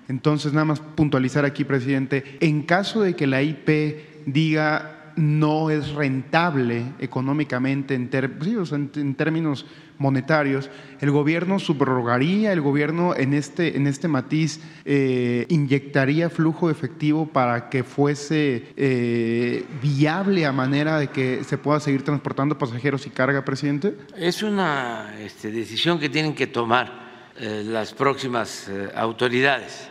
Entonces, nada más puntualizar aquí, presidente, en caso de que la IP diga no es rentable económicamente en, en, términos monetarios, el gobierno subrogaría, el gobierno en este, en este matiz eh, inyectaría flujo efectivo para que fuese eh, viable a manera de que se pueda seguir transportando pasajeros y carga, presidente? Es una este, decisión que tienen que tomar eh, las próximas autoridades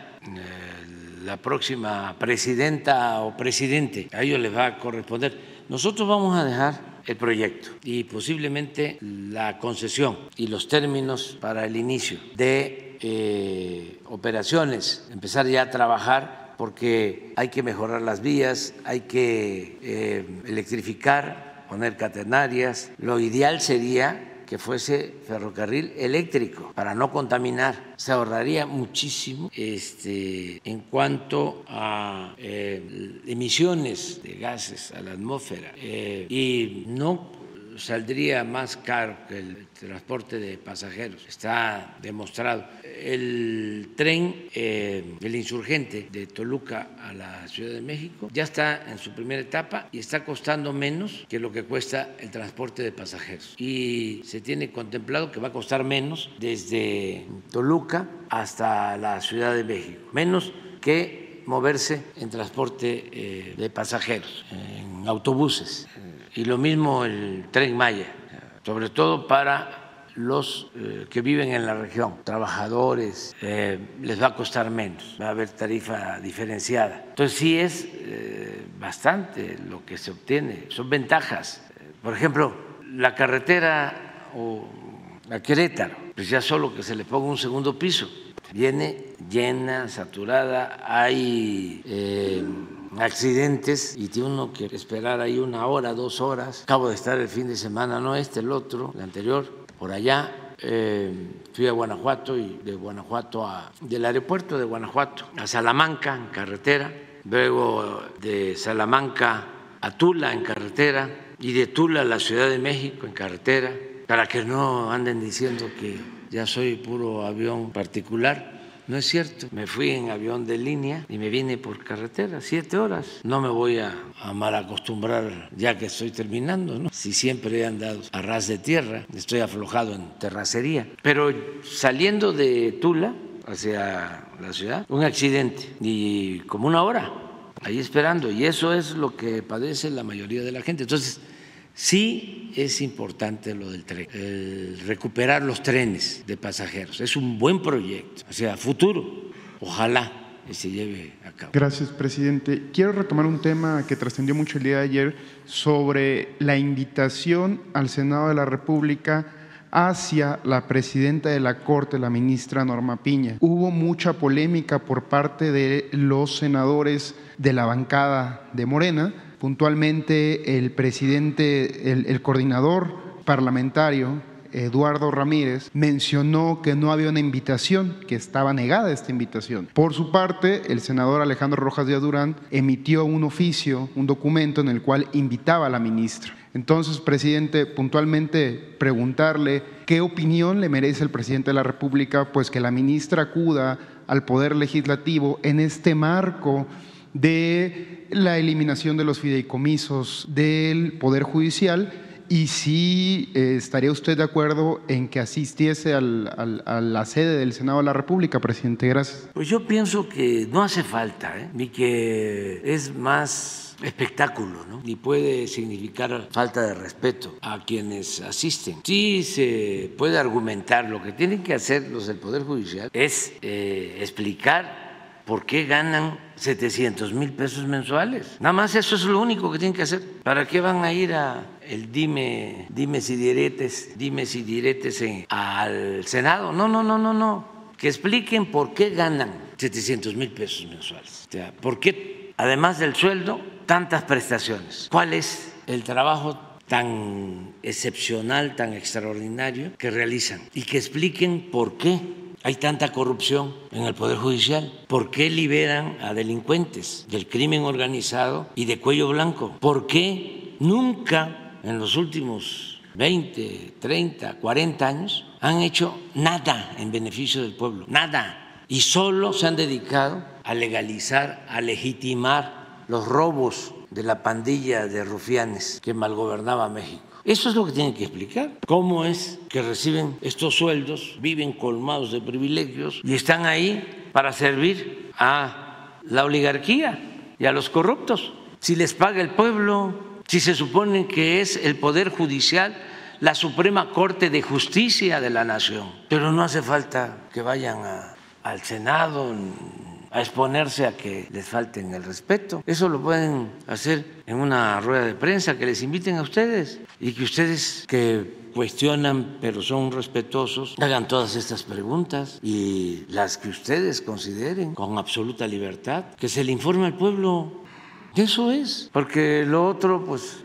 la próxima presidenta o presidente, a ellos les va a corresponder. Nosotros vamos a dejar el proyecto y posiblemente la concesión y los términos para el inicio de eh, operaciones, empezar ya a trabajar porque hay que mejorar las vías, hay que eh, electrificar, poner catenarias. Lo ideal sería que fuese ferrocarril eléctrico para no contaminar. Se ahorraría muchísimo este, en cuanto a eh, emisiones de gases a la atmósfera eh, y no saldría más caro que el transporte de pasajeros. Está demostrado. El tren, eh, el insurgente de Toluca a la Ciudad de México, ya está en su primera etapa y está costando menos que lo que cuesta el transporte de pasajeros. Y se tiene contemplado que va a costar menos desde Toluca hasta la Ciudad de México. Menos que moverse en transporte eh, de pasajeros, en autobuses y lo mismo el tren Maya, sobre todo para los eh, que viven en la región, trabajadores, eh, les va a costar menos, va a haber tarifa diferenciada. Entonces sí es eh, bastante lo que se obtiene, son ventajas. Por ejemplo, la carretera o a Querétaro, pues ya solo que se le ponga un segundo piso, viene llena, saturada, hay accidentes y tiene uno que esperar ahí una hora, dos horas. Acabo de estar el fin de semana, no este, el otro, el anterior, por allá. Eh, fui a Guanajuato y de Guanajuato a, del aeropuerto de Guanajuato a Salamanca en carretera, luego de Salamanca a Tula en carretera y de Tula a la Ciudad de México en carretera, para que no anden diciendo que ya soy puro avión particular. No es cierto. Me fui en avión de línea y me vine por carretera, siete horas. No me voy a, mal acostumbrar ya que estoy terminando, ¿no? Si siempre he andado a ras de tierra, estoy aflojado en terracería. Pero saliendo de Tula hacia la ciudad, un accidente y como una hora ahí esperando. Y eso es lo que padece la mayoría de la gente. Entonces, Sí es importante lo del tren, recuperar los trenes de pasajeros. Es un buen proyecto, o sea, futuro. Ojalá se lleve a cabo. Gracias, presidente. Quiero retomar un tema que trascendió mucho el día de ayer sobre la invitación al Senado de la República hacia la presidenta de la Corte, la ministra Norma Piña. Hubo mucha polémica por parte de los senadores de la bancada de Morena Puntualmente, el presidente, el, coordinador parlamentario, Eduardo Ramírez, mencionó que no había una invitación, que estaba negada esta invitación. Por su parte, el senador Alejandro Rojas de Durán emitió un oficio, un documento en el cual invitaba a la ministra. Entonces, presidente, puntualmente preguntarle qué opinión le merece el presidente de la República, pues que la ministra acuda al Poder Legislativo en este marco de la eliminación de los fideicomisos del Poder Judicial y si eh, estaría usted de acuerdo en que asistiese a la sede del Senado de la República, presidente. Gracias. Pues yo pienso que no hace falta, ¿eh? ni que es más espectáculo, ¿no? ni puede significar falta de respeto a quienes asisten. Sí se puede argumentar, lo que tienen que hacer los del Poder Judicial es eh, explicar ¿por qué ganan 700 mil pesos mensuales? Nada más eso es lo único que tienen que hacer. ¿Para qué van a ir a el dime, dime si diretes, dime si diretes al Senado? No, no, no, no, no. Que expliquen por qué ganan 700 mil pesos mensuales. O sea, ¿por qué, además del sueldo, tantas prestaciones? ¿Cuál es el trabajo tan excepcional, tan extraordinario que realizan? Y que expliquen por qué hay tanta corrupción en el Poder Judicial? ¿Por qué liberan a delincuentes del crimen organizado y de cuello blanco? ¿Por qué nunca en los últimos 20, 30, 40 años han hecho nada en beneficio del pueblo? Nada. Y solo se han dedicado a legalizar, a legitimar los robos de la pandilla de rufianes que malgobernaba México. Eso es lo que tienen que explicar. ¿Cómo es que reciben estos sueldos, viven colmados de privilegios y están ahí para servir a la oligarquía y a los corruptos? Si les paga el pueblo, si se supone que es el Poder Judicial la Suprema Corte de Justicia de la Nación. Pero no hace falta que vayan al Senado a exponerse a que les falten el respeto. Eso lo pueden hacer en una rueda de prensa, que les inviten a ustedes y que ustedes que cuestionan pero son respetuosos, hagan todas estas preguntas y las que ustedes consideren con absoluta libertad, que se le informe al pueblo. Eso es, porque lo otro pues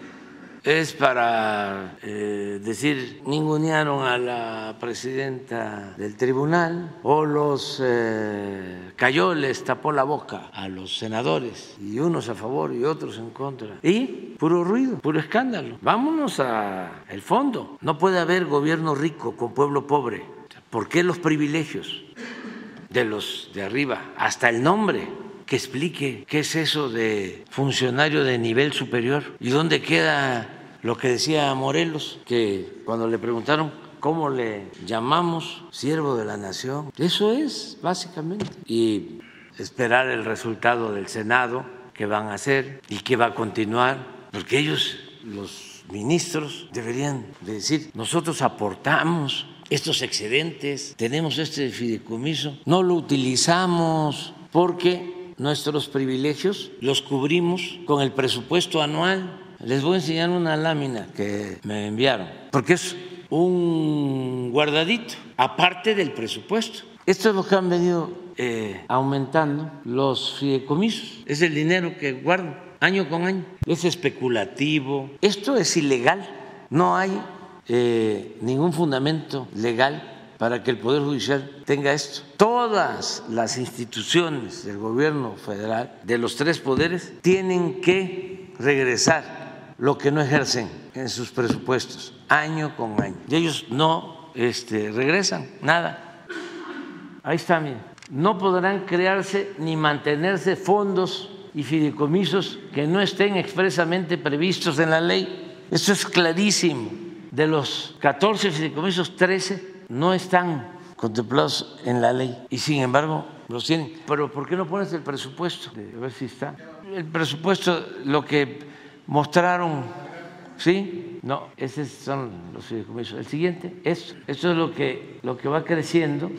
es para eh, decir ningunearon a la presidenta del tribunal o los eh, cayoles tapó la boca a los senadores y unos a favor y otros en contra. Y puro ruido puro escándalo. Vámonos al fondo. No puede haber gobierno rico con pueblo pobre. ¿por qué los privilegios de los de arriba hasta el nombre que explique qué es eso de funcionario de nivel superior y dónde queda lo que decía Morelos, que cuando le preguntaron cómo le llamamos siervo de la nación, eso es básicamente. Y esperar el resultado del Senado, que van a hacer y que va a continuar, porque ellos, los ministros, deberían decir, nosotros aportamos estos excedentes, tenemos este fideicomiso, no lo utilizamos porque nuestros privilegios los cubrimos con el presupuesto anual. Les voy a enseñar una lámina que me enviaron, porque es un guardadito, aparte del presupuesto. Esto es lo que han venido eh, aumentando los fideicomisos, es el dinero que guardan año con año, es especulativo, esto es ilegal, no hay eh, ningún fundamento legal para que el Poder Judicial tenga esto. Todas las instituciones del gobierno federal, de los tres poderes, tienen que regresar lo que no ejercen en sus presupuestos, año con año. Y ellos no este, regresan nada. Ahí está, miren. No podrán crearse ni mantenerse fondos y fideicomisos que no estén expresamente previstos en la ley. Eso es clarísimo. De los 14 fideicomisos, 13 no están contemplados en la ley y sin embargo los tienen. Pero ¿por qué no pones el presupuesto? A ver si está. El presupuesto, lo que mostraron, ¿sí? No, esos son los fideicomisos. El siguiente, esto. Esto es lo que, lo que va creciendo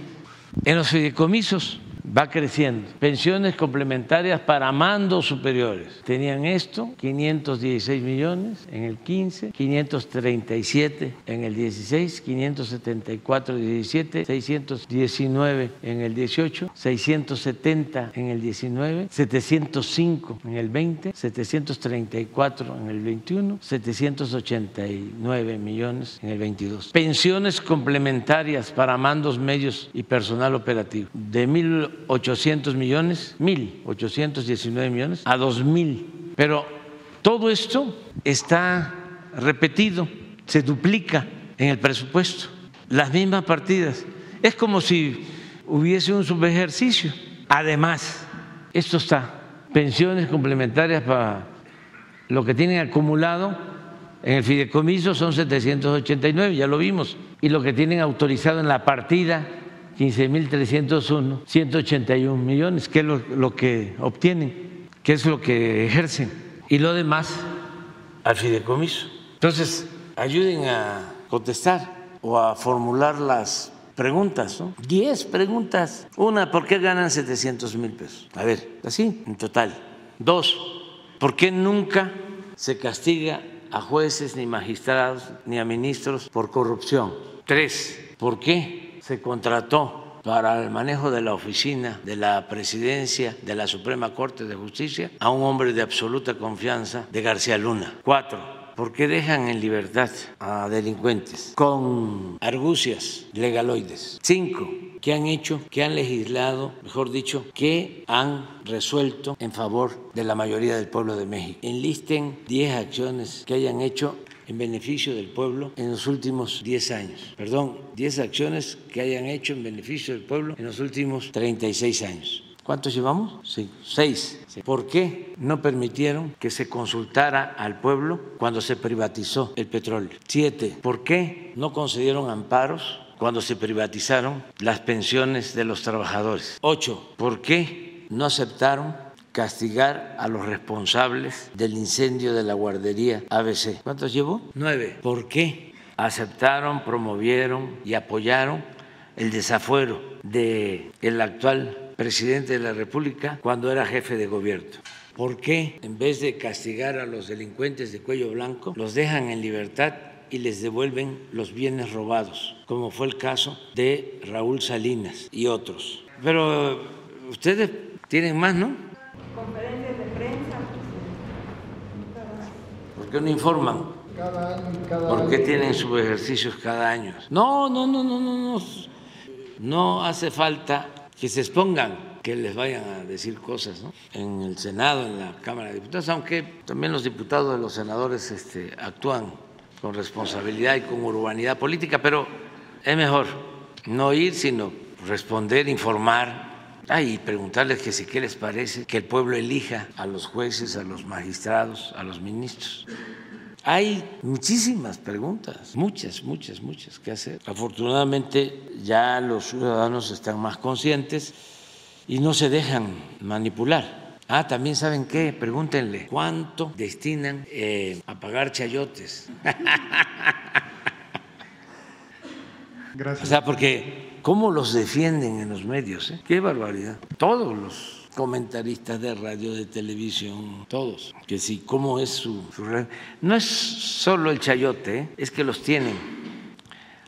en los fideicomisos va creciendo. Pensiones complementarias para mandos superiores. Tenían esto, 516 millones en el 15, 537 en el 16, 574 en el 17, 619 en el 18, 670 en el 19, 705 en el 20, 734 en el 21, 789 millones en el 22. Pensiones complementarias para mandos medios y personal operativo de 1.800 millones, 1.819 millones a 2.000. Pero todo esto está repetido, se duplica en el presupuesto, las mismas partidas. Es como si hubiese un subejercicio. Además, esto está, pensiones complementarias para lo que tienen acumulado en el fideicomiso son 789, ya lo vimos, y lo que tienen autorizado en la partida 15.301, 181 millones, que es lo, que obtienen, que es lo que ejercen, y lo demás al fideicomiso. Entonces, ayuden a contestar o a formular las preguntas, ¿no? Diez preguntas. Una, ¿por qué ganan 700 mil pesos? A ver, así, en total. Dos, ¿por qué nunca se castiga a jueces, ni magistrados, ni a ministros por corrupción? Tres, ¿por qué se contrató para el manejo de la oficina de la presidencia de la Suprema Corte de Justicia a un hombre de absoluta confianza de García Luna. Cuatro, ¿por qué dejan en libertad a delincuentes con argucias legaloides? Cinco, ¿qué han hecho? ¿Qué han legislado? Mejor dicho, ¿qué han resuelto en favor de la mayoría del pueblo de México? Enlisten 10 acciones que hayan hecho en beneficio del pueblo en los últimos 10 años. Perdón, 10 acciones que hayan hecho en beneficio del pueblo en los últimos 36 años. ¿Cuántos llevamos? Sí, seis. ¿Por qué no permitieron que se consultara al pueblo cuando se privatizó el petróleo? Siete. ¿Por qué no concedieron amparos cuando se privatizaron las pensiones de los trabajadores? Ocho. ¿Por qué no aceptaron castigar a los responsables del incendio de la guardería ABC? ¿Cuántos llevó? Nueve. ¿Por qué aceptaron, promovieron y apoyaron el desafuero del el actual presidente de la República cuando era jefe de gobierno. ¿Por qué en vez de castigar a los delincuentes de cuello blanco, los dejan en libertad y les devuelven los bienes robados, como fue el caso de Raúl Salinas y otros? Pero ustedes tienen más, ¿no? Conferencias de prensa. ¿Por qué no informan? Cada año, cada ¿Por qué tienen sus ejercicios cada año? No, no, no, no, no, no. No hace falta que se expongan, que les vayan a decir cosas en el Senado, en la Cámara de Diputados, aunque también los diputados y los senadores este, actúan con responsabilidad y con urbanidad política, pero es mejor no ir, sino responder, informar. Y preguntarles que si qué les parece que el pueblo elija a los jueces, a los magistrados, a los ministros. Hay muchísimas preguntas, muchas, muchas, muchas que hacer. Afortunadamente ya los ciudadanos están más conscientes y no se dejan manipular. Ah, también saben qué, pregúntenle, ¿cuánto destinan eh, a pagar chayotes? Gracias. O sea, porque ¿cómo los defienden en los medios? Eh? Qué barbaridad. Todos los comentaristas de radio, de televisión, todos, que sí, cómo es su, No es solo el chayote, ¿eh? es que los tienen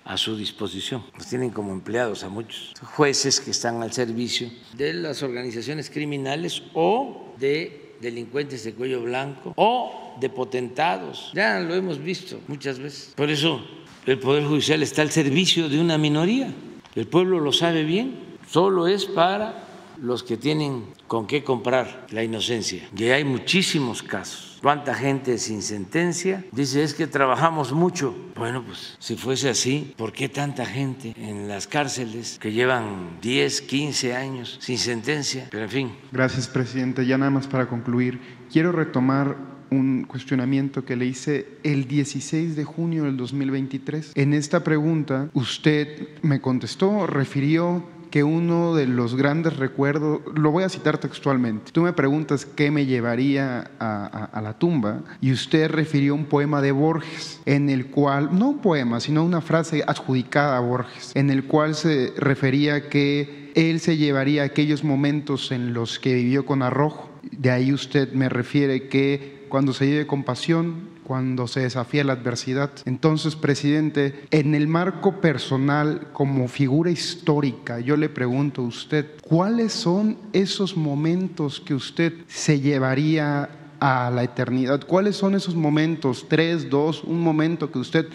a su disposición, los tienen como empleados a muchos jueces que están al servicio de las organizaciones criminales o de delincuentes de cuello blanco o de potentados. Ya lo hemos visto muchas veces. Por eso el Poder Judicial está al servicio de una minoría. El pueblo lo sabe bien. Solo es para los que tienen con qué comprar la inocencia. Y hay muchísimos casos. ¿Cuánta gente sin sentencia? Dice, es que trabajamos mucho. Bueno, pues si fuese así, ¿por qué tanta gente en las cárceles que llevan 10, 15 años sin sentencia? Pero en fin. Gracias, presidente. Ya nada más para concluir, quiero retomar un cuestionamiento que le hice el 16 de junio del 2023. En esta pregunta, usted me contestó, refirió que uno de los grandes recuerdos, lo voy a citar textualmente, tú me preguntas qué me llevaría a, la tumba y usted refirió un poema de Borges, en el cual, no un poema, sino una frase adjudicada a Borges, en el cual se refería que él se llevaría aquellos momentos en los que vivió con arrojo. De ahí usted me refiere que cuando se lleve con pasión, cuando se desafía la adversidad. Entonces, presidente, en el marco personal, como figura histórica, yo le pregunto a usted, ¿cuáles son esos momentos que usted se llevaría a la eternidad? ¿Cuáles son esos momentos, tres, dos, un momento que usted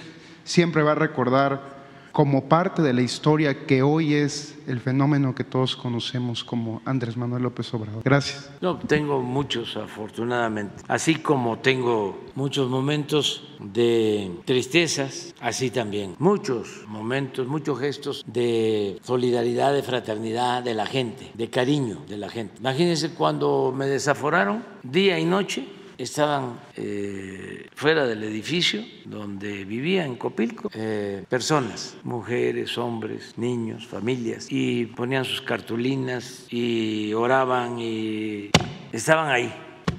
siempre va a recordar como parte de la historia que hoy es el fenómeno que todos conocemos como Andrés Manuel López Obrador. Gracias. No, tengo muchos, afortunadamente. Así como tengo muchos momentos de tristezas, así también. Muchos momentos, muchos gestos de solidaridad, de fraternidad de la gente, de cariño de la gente. Imagínense cuando me desaforaron día y noche estaban eh, fuera del edificio donde vivía en Copilco eh, personas, mujeres, hombres, niños, familias, y ponían sus cartulinas y oraban y estaban ahí.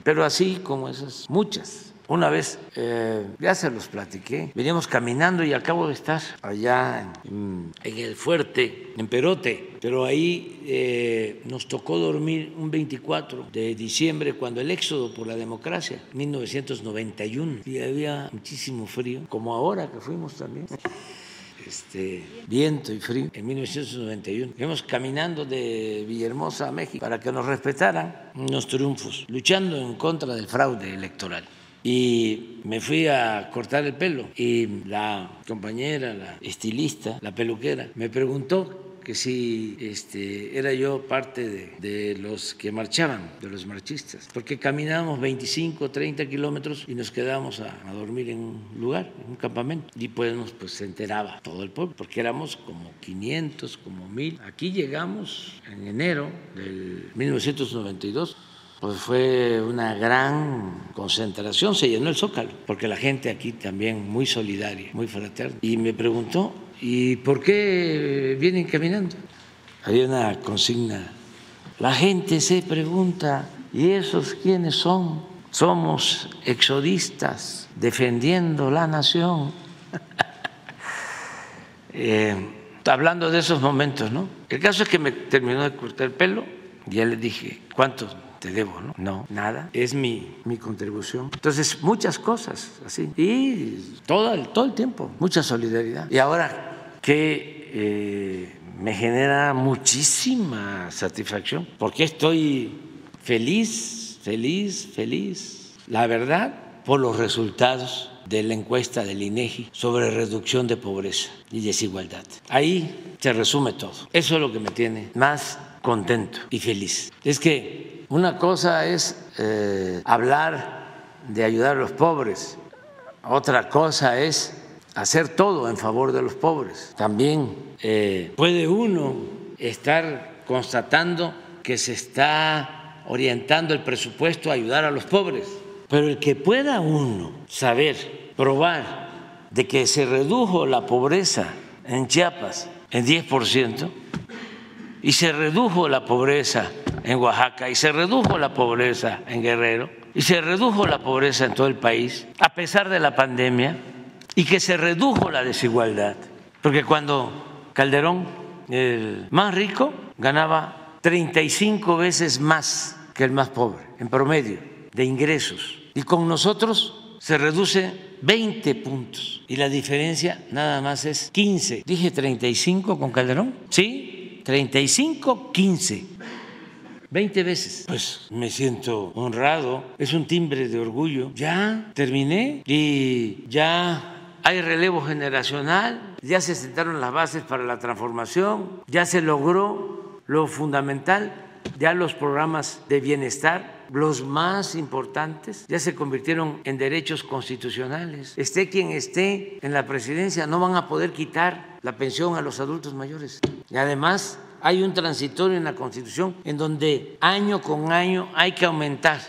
Pero así como esas, muchas una vez, eh, ya se los platiqué, veníamos caminando y acabo de estar allá en, el fuerte, en Perote, pero ahí eh, nos tocó dormir un 24 de diciembre cuando el éxodo por la democracia, 1991, y había muchísimo frío, como ahora que fuimos también. Este, viento y frío en 1991. Íbamos caminando de Villahermosa a México para que nos respetaran los triunfos, luchando en contra del fraude electoral y me fui a cortar el pelo y la compañera, la estilista, la peluquera, me preguntó que si este, era yo parte de, de, los que marchaban, de los marchistas, porque caminábamos 25, 30 kilómetros y nos quedábamos a, a, dormir en un lugar, en un campamento. Y pues, pues se enteraba todo el pueblo, porque éramos como 500, como 1000. Aquí llegamos en enero del 1992 pues fue una gran concentración, se llenó el zócalo, porque la gente aquí también muy solidaria, muy fraterna. Y me preguntó, ¿y por qué vienen caminando? Había una consigna. La gente se pregunta, ¿y esos quiénes son? Somos exodistas defendiendo la nación. eh, hablando de esos momentos, ¿no? El caso es que me terminó de cortar el pelo y ya le dije, ¿cuántos? Te debo, ¿no? No, nada. Es mi, mi contribución. Entonces, muchas cosas así. Y todo el, todo el tiempo, mucha solidaridad. Y ahora que eh, me genera muchísima satisfacción, porque estoy feliz, feliz, feliz. La verdad, por los resultados de la encuesta del INEGI sobre reducción de pobreza y desigualdad. Ahí se resume todo. Eso es lo que me tiene más contento y feliz. Es que una cosa es eh, hablar de ayudar a los pobres, otra cosa es hacer todo en favor de los pobres. También eh, puede uno estar constatando que se está orientando el presupuesto a ayudar a los pobres, pero el que pueda uno saber, probar de que se redujo la pobreza en Chiapas en 10%, y se redujo la pobreza en Oaxaca y se redujo la pobreza en Guerrero y se redujo la pobreza en todo el país a pesar de la pandemia y que se redujo la desigualdad. Porque cuando Calderón, el más rico, ganaba 35 veces más que el más pobre en promedio de ingresos y con nosotros se reduce 20 puntos y la diferencia nada más es 15. Dije 35 con Calderón, ¿sí? 35, 15. 20 veces. Pues me siento honrado, es un timbre de orgullo. Ya terminé y ya hay relevo generacional, ya se sentaron las bases para la transformación, ya se logró lo fundamental, ya los programas de bienestar los más importantes ya se convirtieron en derechos constitucionales. Esté quien esté en la presidencia, no van a poder quitar la pensión a los adultos mayores. Y además hay un transitorio en la Constitución en donde año con año hay que aumentar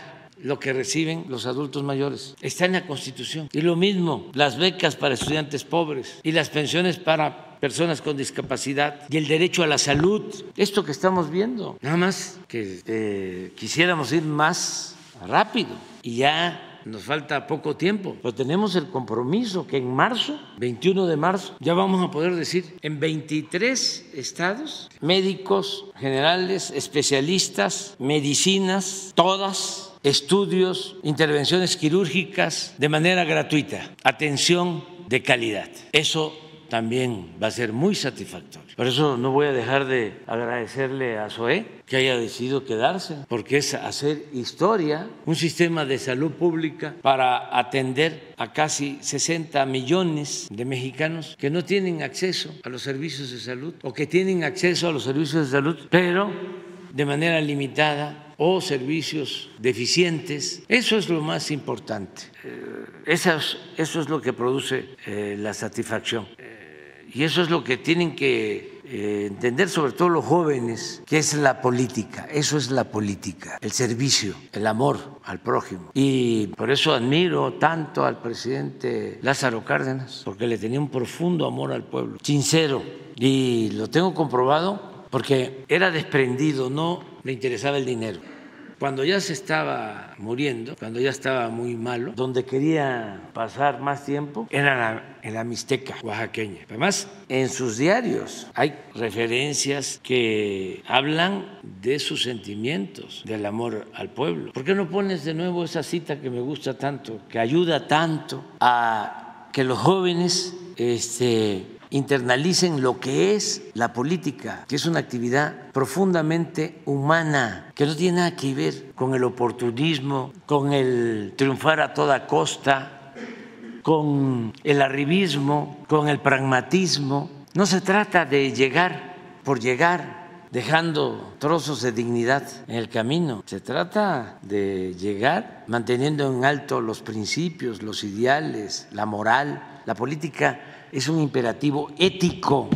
lo que reciben los adultos mayores. Está en la Constitución. Y lo mismo, las becas para estudiantes pobres y las pensiones para personas con discapacidad y el derecho a la salud. Esto que estamos viendo. Nada más que eh, quisiéramos ir más rápido y ya nos falta poco tiempo, pero tenemos el compromiso que en marzo, 21 de marzo, ya vamos a poder decir en 23 estados, médicos generales, especialistas, medicinas, todas, estudios, intervenciones quirúrgicas de manera gratuita, atención de calidad. Eso también va a ser muy satisfactorio. Por eso no voy a dejar de agradecerle a SOE que haya decidido quedarse, porque es hacer historia, un sistema de salud pública para atender a casi 60 millones de mexicanos que no tienen acceso a los servicios de salud o que tienen acceso a los servicios de salud, pero de manera limitada o servicios deficientes. Eso es lo más importante. Eh, eso es, lo que produce eh, la satisfacción. Y eso es lo que tienen que eh, entender sobre todo los jóvenes, que es la política, eso es la política, el servicio, el amor al prójimo. Y por eso admiro tanto al presidente Lázaro Cárdenas, porque le tenía un profundo amor al pueblo, sincero, y lo tengo comprobado porque era desprendido, no le interesaba el dinero cuando ya se estaba muriendo, cuando ya estaba muy malo, donde quería pasar más tiempo era en la Mixteca oaxaqueña. Además, en sus diarios hay referencias que hablan de sus sentimientos, del amor al pueblo. ¿Por qué no pones de nuevo esa cita que me gusta tanto, que ayuda tanto a que los jóvenes este, internalicen lo que es la política, que es una actividad profundamente humana, que no tiene nada que ver con el oportunismo, con el triunfar a toda costa, con el arribismo, con el pragmatismo. No se trata de llegar por llegar dejando trozos de dignidad en el camino. Se trata de llegar manteniendo en alto los principios, los ideales, la moral. La política es un imperativo ético.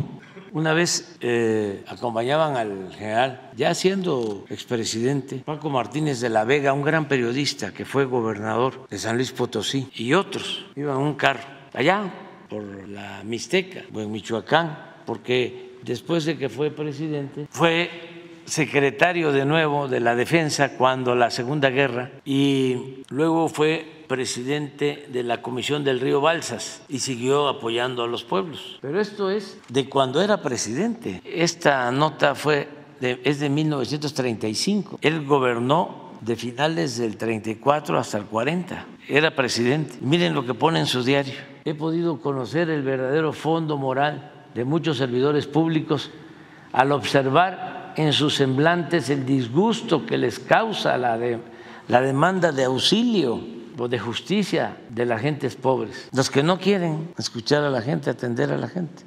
Una vez eh, acompañaban al general, ya siendo expresidente, Paco Martínez de la Vega, un gran periodista que fue gobernador de San Luis Potosí, y otros iban en un carro allá por la Mixteca o en Michoacán, porque después de que fue presidente, fue secretario de nuevo de la defensa cuando la Segunda Guerra y luego fue presidente de la Comisión del Río Balsas y siguió apoyando a los pueblos. Pero esto es de cuando era presidente. Esta nota fue de, es de 1935. Él gobernó de finales del 34 hasta el 40. Era presidente. Miren lo que pone en su diario. He podido conocer el verdadero fondo moral de muchos servidores públicos al observar en sus semblantes el disgusto que les causa la, la demanda de auxilio o de justicia de las gentes pobres, los que no quieren escuchar a la gente, atender a la gente.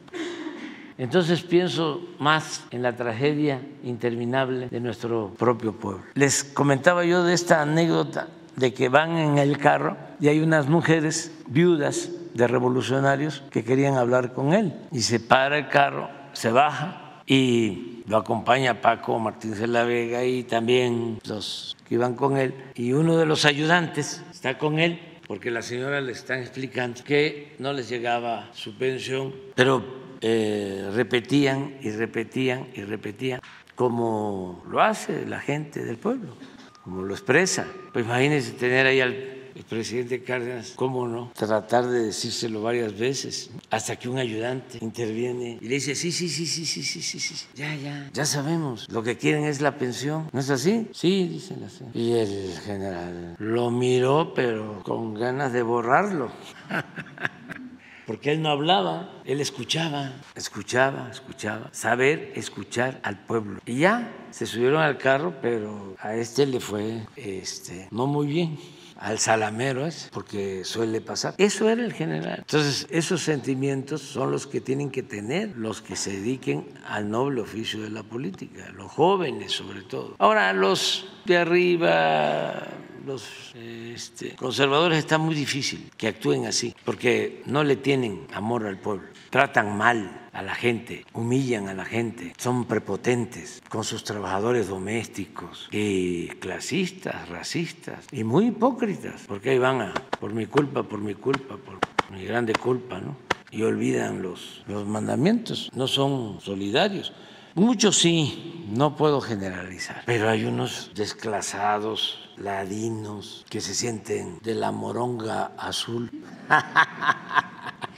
Entonces pienso más en la tragedia interminable de nuestro propio pueblo. Les comentaba yo de esta anécdota de que van en el carro y hay unas mujeres viudas de revolucionarios que querían hablar con él. Y se para el carro, se baja y lo acompaña Paco Martínez de la Vega y también los que iban con él. Y uno de los ayudantes está con él porque la señora le están explicando que no les llegaba su pensión, pero eh, repetían y repetían y repetían como lo hace la gente del pueblo, como lo expresa. Pues imagínense tener ahí al el presidente Cárdenas, ¿cómo no? Tratar de decírselo varias veces, hasta que un ayudante interviene y le dice, sí, sí, sí, sí, sí, sí, sí, sí, ya, ya, ya sabemos, lo que quieren es la pensión, ¿no es así? Sí, dicen así. Y el general lo miró, pero con ganas de borrarlo. porque él no hablaba, él escuchaba, escuchaba, escuchaba, saber escuchar al pueblo. Y ya se subieron al carro, pero a este le fue este, no muy bien al salamero es, porque suele pasar. Eso era el general. Entonces, esos sentimientos son los que tienen que tener los que se dediquen al noble oficio de la política, los jóvenes sobre todo. Ahora, los de arriba, los este, conservadores está muy difícil que actúen así, porque no le tienen amor al pueblo, tratan mal a la gente, humillan a la gente, son prepotentes con sus trabajadores domésticos y clasistas, racistas y muy hipócritas, porque ahí van a, por mi culpa, por mi culpa, por mi grande culpa, ¿no? Y olvidan los, los mandamientos, no son solidarios. Muchos sí, no puedo generalizar, pero hay unos desclasados, ladinos, que se sienten de la moronga azul.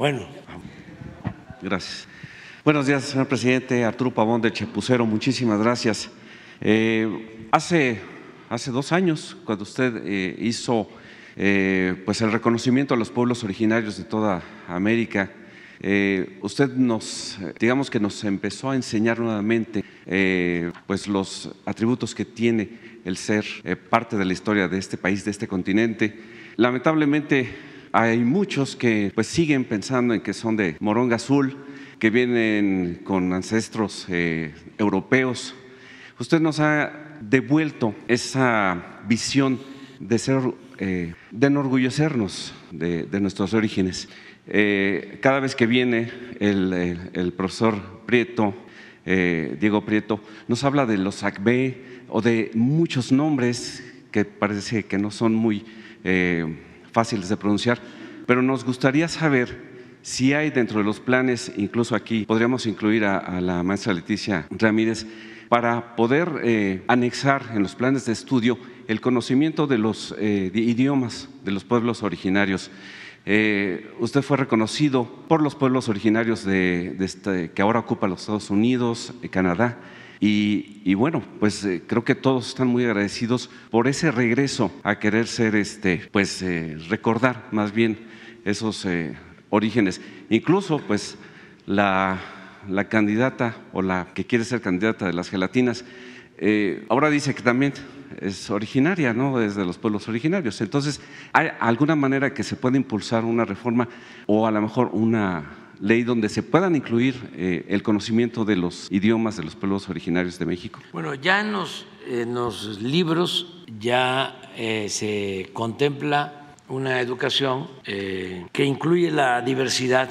bueno, Gracias. Buenos días, señor presidente. Arturo Pavón de Chepucero, muchísimas gracias. Eh, hace, hace dos años, cuando usted eh, hizo eh, pues el reconocimiento a los pueblos originarios de toda América, usted nos, digamos que nos empezó a enseñar nuevamente pues los atributos que tiene el ser parte de la historia de este país, de este continente. Lamentablemente hay muchos que pues siguen pensando en que son de moronga azul, que vienen con ancestros eh, europeos. Usted nos ha devuelto esa visión de ser, eh, de enorgullecernos de, nuestros orígenes. Eh, cada vez que viene el, profesor Prieto, Diego Prieto, nos habla de los ACB o de muchos nombres que parece que no son muy fáciles de pronunciar, pero nos gustaría saber si hay dentro de los planes, incluso aquí podríamos incluir a, la maestra Leticia Ramírez, para poder eh, anexar en los planes de estudio el conocimiento de los eh, idiomas de los pueblos originarios. Eh, usted fue reconocido por los pueblos originarios de, este, que ahora ocupa los Estados Unidos, Canadá, y, bueno, pues eh, creo que todos están muy agradecidos por ese regreso a querer ser, este, pues eh, recordar más bien esos eh, orígenes. Incluso, pues la, la, candidata o la que quiere ser candidata de las gelatinas, ahora dice que también es originaria, ¿no? Desde los pueblos originarios. Entonces, ¿hay alguna manera que se pueda impulsar una reforma o a lo mejor una ley donde se puedan incluir eh, el conocimiento de los idiomas de los pueblos originarios de México? Bueno, ya en los, en los libros ya eh, se contempla una educación eh, que incluye la diversidad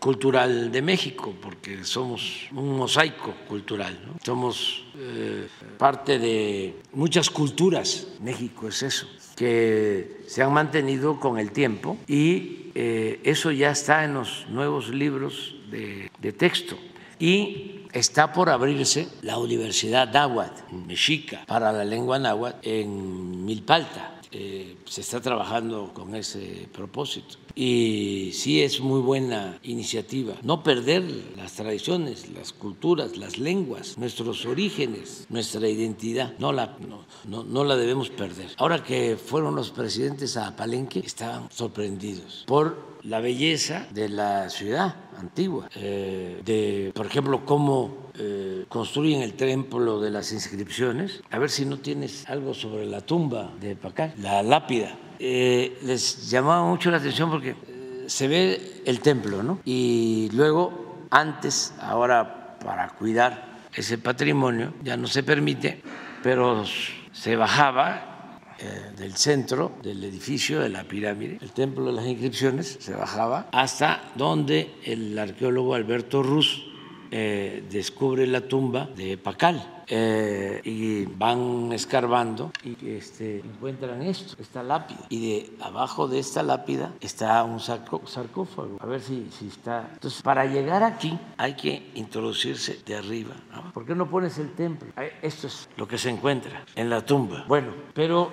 cultural de México, porque somos un mosaico cultural, ¿no? somos eh, parte de muchas culturas, México es eso, que se han mantenido con el tiempo y eh, eso ya está en los nuevos libros de, texto. Y está por abrirse la Universidad Náhuatl, Mexica, para la lengua náhuatl en Milpalta. Eh, se está trabajando con ese propósito. Y sí es muy buena iniciativa. No perder las tradiciones, las culturas, las lenguas, nuestros orígenes, nuestra identidad. No la, no, no, no la debemos perder. Ahora que fueron los presidentes a Palenque, estaban sorprendidos por la belleza de la ciudad antigua, eh, de, por ejemplo, cómo eh, construyen el templo de las inscripciones. A ver si no tienes algo sobre la tumba de Pacal, la lápida. Eh, les llamaba mucho la atención porque eh, se ve el templo, ¿no? Y luego, antes, ahora para cuidar ese patrimonio, ya no se permite, pero se bajaba eh, del centro del edificio de la pirámide, el templo de las inscripciones, se bajaba hasta donde el arqueólogo Alberto Ruz descubre la tumba de Pacal eh, y van escarbando y este, encuentran esto, esta lápida. Y de abajo de esta lápida está un sarco- sarcófago. A ver si, si está. Entonces, para llegar aquí hay que introducirse de arriba. ¿no? ¿Por qué no pones el templo? Esto es lo que se encuentra en la tumba. Bueno, pero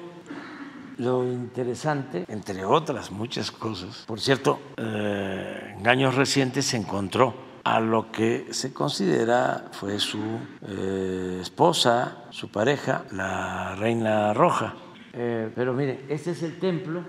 lo interesante, entre otras muchas cosas, por cierto, eh, en años recientes se encontró a lo que se considera fue su eh, esposa, su pareja, la reina roja. Eh, pero miren, este es el templo.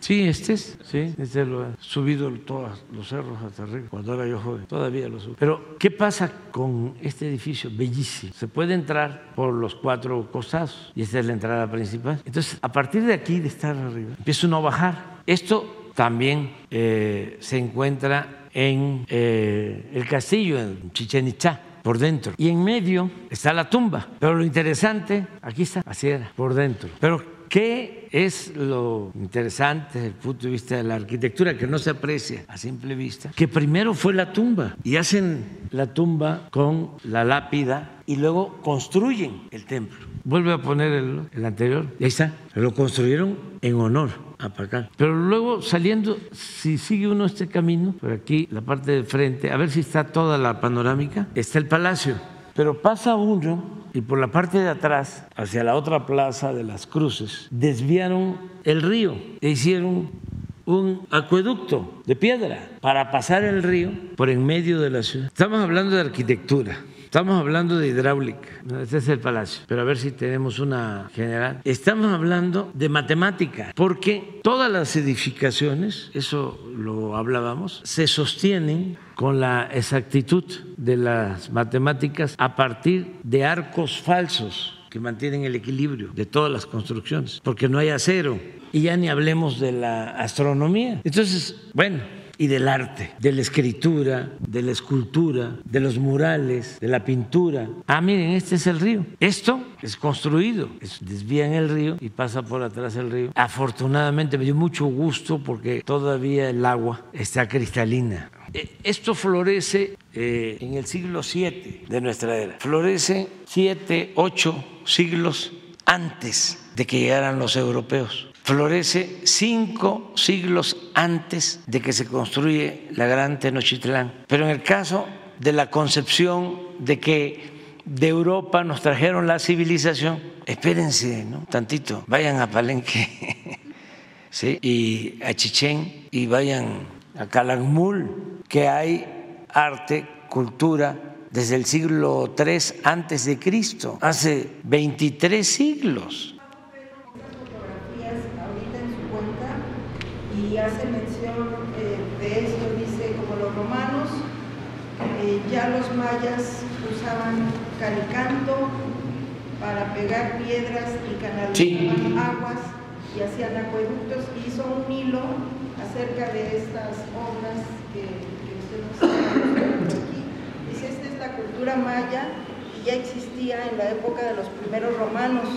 Sí, este es, sí, este lo he subido todos los cerros hasta arriba, cuando era yo joven, todavía lo subo. Pero, ¿qué pasa con este edificio? Bellísimo. Se puede entrar por los cuatro costados y esta es la entrada principal. Entonces, a partir de aquí, de estar arriba, empieza uno a bajar. Esto también eh, se encuentra en eh, el castillo, en Chichen Itzá por dentro. Y en medio está la tumba. Pero lo interesante, aquí está, así era, por dentro. Pero ¿qué es lo interesante desde el punto de vista de la arquitectura que no se aprecia a simple vista? Que primero fue la tumba y hacen la tumba con la lápida y luego construyen el templo. Vuelve a poner el, el anterior ahí está. Lo construyeron en honor a Pacal. Pero luego saliendo, si sigue uno este camino, por aquí, la parte de frente, a ver si está toda la panorámica, está el palacio. Pero pasa uno y por la parte de atrás, hacia la otra plaza de las cruces, desviaron el río e hicieron un acueducto de piedra para pasar el río por en medio de la ciudad. Estamos hablando de arquitectura. Estamos hablando de hidráulica, este es el palacio, pero a ver si tenemos una general. Estamos hablando de matemática, porque todas las edificaciones, eso lo hablábamos, se sostienen con la exactitud de las matemáticas a partir de arcos falsos que mantienen el equilibrio de todas las construcciones, porque no hay acero. Y ya ni hablemos de la astronomía. Entonces, bueno, y del arte, de la escritura, de la escultura, de los murales, de la pintura. Ah, miren, este es el río. Esto es construido, es, desvían el río y pasa por atrás el río. Afortunadamente me dio mucho gusto porque todavía el agua está cristalina. Esto florece eh, en el siglo VII de nuestra era. Florece siete, ocho siglos antes de que llegaran los europeos florece cinco siglos antes de que se construye la gran Tenochtitlán. Pero en el caso de la concepción de que de Europa nos trajeron la civilización, espérense, ¿no? Tantito, vayan a Palenque, ¿sí? Y a Chichén y vayan a Calakmul, que hay arte, cultura desde el siglo III antes de Cristo, hace 23 siglos. ahorita en su cuenta y hace mención eh, de esto, dice como los romanos, eh, ya los mayas usaban calicanto para pegar piedras y canalizaban Sí. aguas y hacían acueductos, hizo un hilo, acerca de estas obras que, usted nos ha aquí. Dice, esta es la cultura maya y ya existía en la época de los primeros romanos,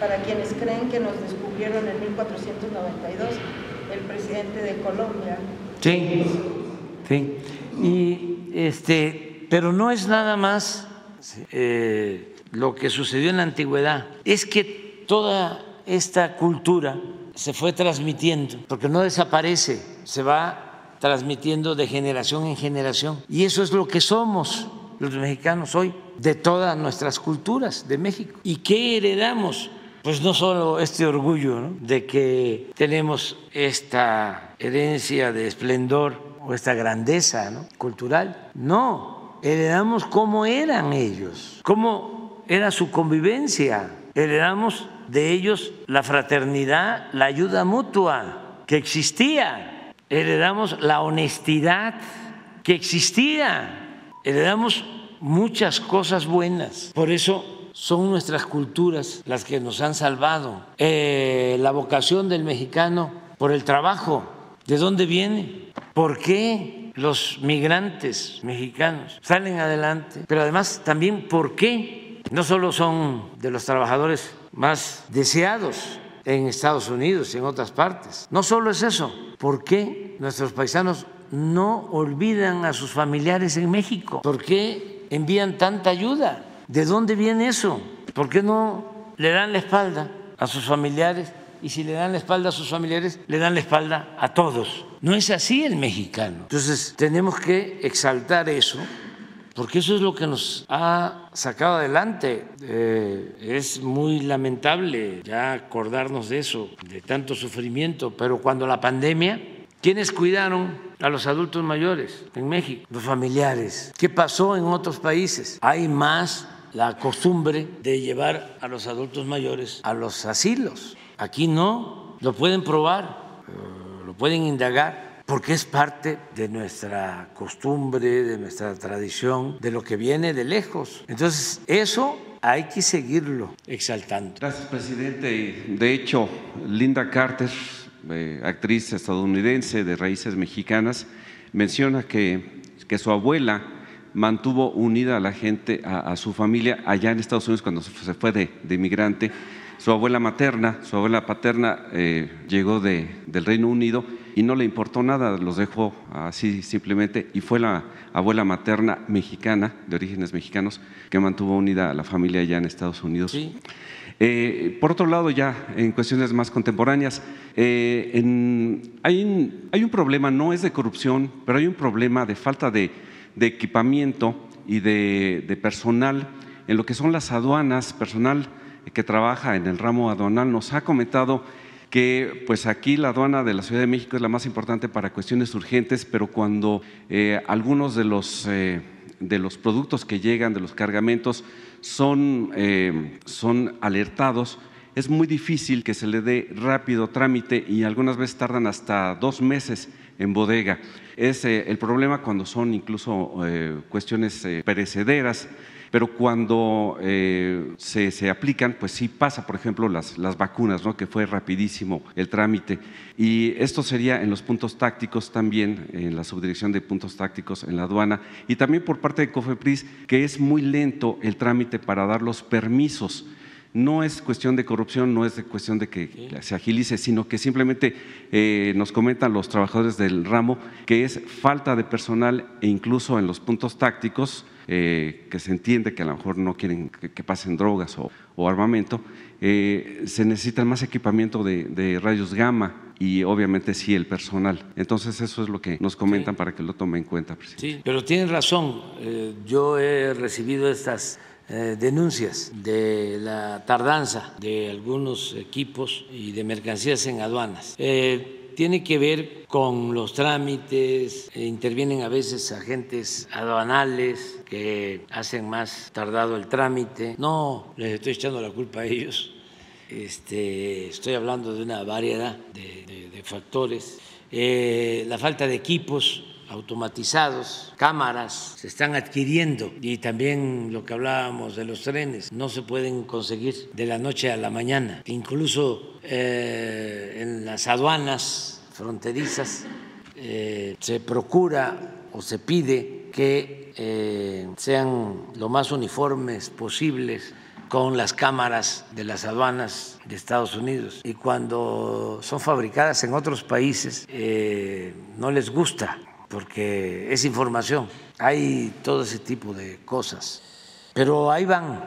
para quienes creen que nos descubrieron en 1492, el presidente de Colombia. Sí, sí. Y este, pero no es nada más eh, lo que sucedió en la antigüedad, es que toda esta cultura se fue transmitiendo, porque no desaparece, se va transmitiendo de generación en generación. Y eso es lo que somos los mexicanos hoy, de todas nuestras culturas de México. ¿Y qué heredamos? Pues no solo este orgullo de que tenemos esta herencia de esplendor o esta grandeza cultural, no, heredamos cómo eran ellos, cómo era su convivencia, heredamos de ellos la fraternidad, la ayuda mutua que existía. Heredamos la honestidad que existía. Heredamos muchas cosas buenas. Por eso son nuestras culturas las que nos han salvado. Eh, la vocación del mexicano por el trabajo. ¿De dónde viene? ¿Por qué los migrantes mexicanos salen adelante? Pero además también por qué no solo son de los trabajadores más deseados en Estados Unidos y en otras partes. No solo es eso, ¿por qué nuestros paisanos no olvidan a sus familiares en México? ¿Por qué envían tanta ayuda? ¿De dónde viene eso? ¿Por qué no le dan la espalda a sus familiares? Y si le dan la espalda a sus familiares, le dan la espalda a todos. No es así el mexicano. Entonces tenemos que exaltar eso porque eso es lo que nos ha sacado adelante. Eh, es muy lamentable ya acordarnos de eso, de tanto sufrimiento, pero cuando la pandemia, ¿quiénes cuidaron a los adultos mayores en México? Los familiares. ¿Qué pasó en otros países? Hay más la costumbre de llevar a los adultos mayores a los asilos. Aquí no, lo pueden probar, eh, lo pueden indagar porque es parte de nuestra costumbre, de nuestra tradición, de lo que viene de lejos. Entonces, eso hay que seguirlo exaltando. Gracias, presidente. De hecho, Linda Carter, eh, actriz estadounidense de raíces mexicanas, menciona que, que su abuela mantuvo unida a la gente, a, su familia allá en Estados Unidos cuando se fue de, de inmigrante. Su abuela materna, su abuela paterna eh, llegó de, del Reino Unido y no le importó nada, los dejó así simplemente y fue la abuela materna mexicana, de orígenes mexicanos, que mantuvo unida a la familia allá en Estados Unidos. Eh, por otro lado, ya en cuestiones más contemporáneas, eh, hay, un, problema, no es de corrupción, pero hay un problema de falta de, equipamiento y de, de personal en lo que son las aduanas, personal que trabaja en el ramo aduanal, nos ha comentado que pues aquí la aduana de la Ciudad de México es la más importante para cuestiones urgentes, pero cuando eh, algunos de los, eh, de los productos que llegan, de los cargamentos, son, eh, son alertados, es muy difícil que se le dé rápido trámite y algunas veces tardan hasta dos meses en bodega. Es el problema cuando son incluso cuestiones perecederas pero cuando eh, se, aplican, pues sí pasa, por ejemplo, las, las vacunas, ¿no? que fue rapidísimo el trámite. Y esto sería en los puntos tácticos también, en la subdirección de puntos tácticos en la aduana, y también por parte de COFEPRIS, que es muy lento el trámite para dar los permisos no es cuestión de corrupción, no es cuestión de que se agilice, sino que simplemente eh, nos comentan los trabajadores del ramo que es falta de personal e incluso en los puntos tácticos eh, que se entiende que a lo mejor no quieren que, pasen drogas o, armamento, eh, se necesita más equipamiento de, rayos gamma y obviamente sí el personal. Entonces eso es lo que nos comentan para que lo tome en cuenta. Sí, pero tienen razón. Eh, yo he recibido estas denuncias de la tardanza de algunos equipos y de mercancías en aduanas tiene que ver con los trámites, e intervienen a veces agentes aduanales que hacen más tardado el trámite. No les estoy echando la culpa a ellos, este, estoy hablando de una variedad de, factores. Eh, la falta de equipos automatizados, cámaras se están adquiriendo y también lo que hablábamos de los trenes no se pueden conseguir de la noche a la mañana. Incluso eh, en las aduanas fronterizas eh, se procura o se pide que eh, sean lo más uniformes posibles con las cámaras de las aduanas de Estados Unidos. Y cuando son fabricadas en otros países, no les gusta porque es información. Hay todo ese tipo de cosas. Pero ahí van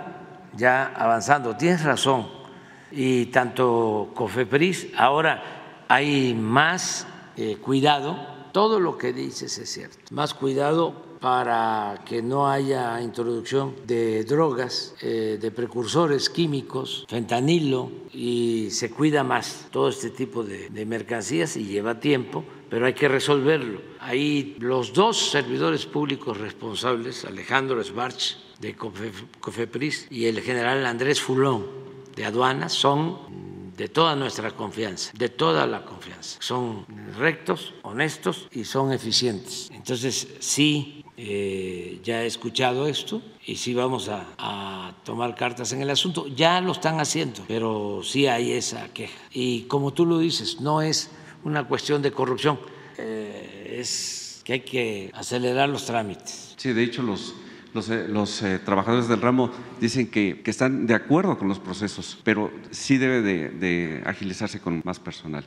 ya avanzando. Tienes razón. Y tanto COFEPRIS, ahora hay más eh, cuidado. Todo lo que dices es cierto. Más cuidado para que no haya introducción de drogas, eh, de precursores químicos, fentanilo, y se cuida más todo este tipo de, mercancías y lleva tiempo, pero hay que resolverlo. Ahí los dos servidores públicos responsables, Alejandro Sbarch de COFEPRIS y el general Andrés Fulón de aduanas, son de toda nuestra confianza, de toda la confianza. Son rectos, honestos y son eficientes. Entonces, sí, eh, ya he escuchado esto y sí vamos a, tomar cartas en el asunto. Ya lo están haciendo, pero sí hay esa queja. Y como tú lo dices, no es una cuestión de corrupción, eh, es que hay que acelerar los trámites. Sí, de hecho los los, eh, trabajadores del ramo dicen que, están de acuerdo con los procesos, pero sí debe de, agilizarse con más personal.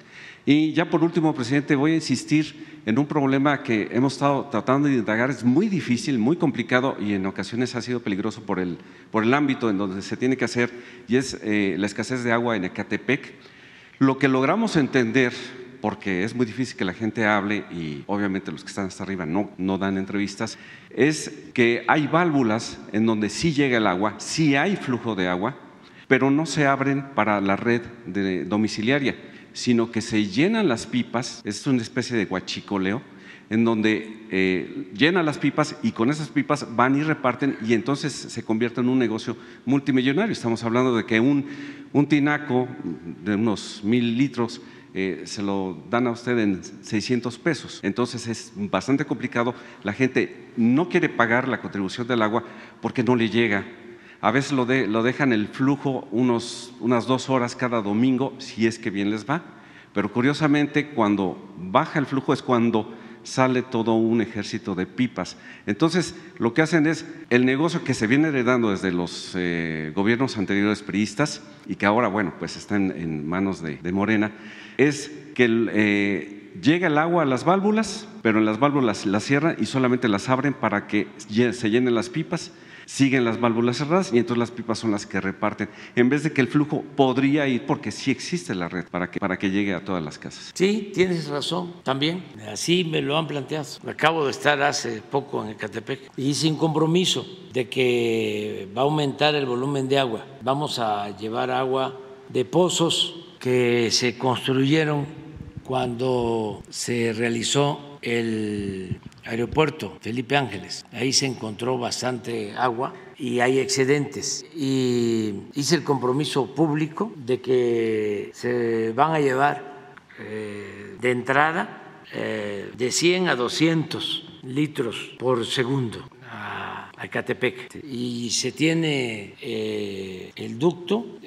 Y ya por último, presidente, voy a insistir en un problema que hemos estado tratando de indagar. Es muy difícil, muy complicado y en ocasiones ha sido peligroso por el, por el ámbito en donde se tiene que hacer y es eh, la escasez de agua en Ecatepec. Lo que logramos entender porque es muy difícil que la gente hable y obviamente los que están hasta arriba no, no dan entrevistas, es que hay válvulas en donde sí llega el agua, sí hay flujo de agua, pero no se abren para la red domiciliaria, sino que se llenan las pipas, es una especie de guachicoleo, en donde eh, llenan las pipas y con esas pipas van y reparten y entonces se convierte en un negocio multimillonario. Estamos hablando de que un, un tinaco de unos mil litros eh, se lo dan a usted en 600 pesos. Entonces es bastante complicado. La gente no quiere pagar la contribución del agua porque no le llega. A veces lo, lo dejan el flujo unos, unas dos horas cada domingo, si es que bien les va. Pero curiosamente, cuando baja el flujo es cuando sale todo un ejército de pipas. Entonces, lo que hacen es el negocio que se viene heredando desde los eh, gobiernos anteriores priistas y que ahora, bueno, pues está en, manos de, Morena, es que eh, llega el agua a las válvulas, pero en las válvulas las cierran y solamente las abren para que se llenen las pipas siguen las válvulas cerradas y entonces las pipas son las que reparten, en vez de que el flujo podría ir, porque sí existe la red para que, para que llegue a todas las casas. Sí, tienes razón, también, así me lo han planteado. Acabo de estar hace poco en Ecatepec y sin compromiso de que va a aumentar el volumen de agua. Vamos a llevar agua de pozos que se construyeron cuando se realizó el aeropuerto Felipe Ángeles. Ahí se encontró bastante agua y hay excedentes. Y hice el compromiso público de que se van a llevar eh, de entrada eh, de 100 a 200 litros por segundo a Ecatepec. Y se tiene eh, el ducto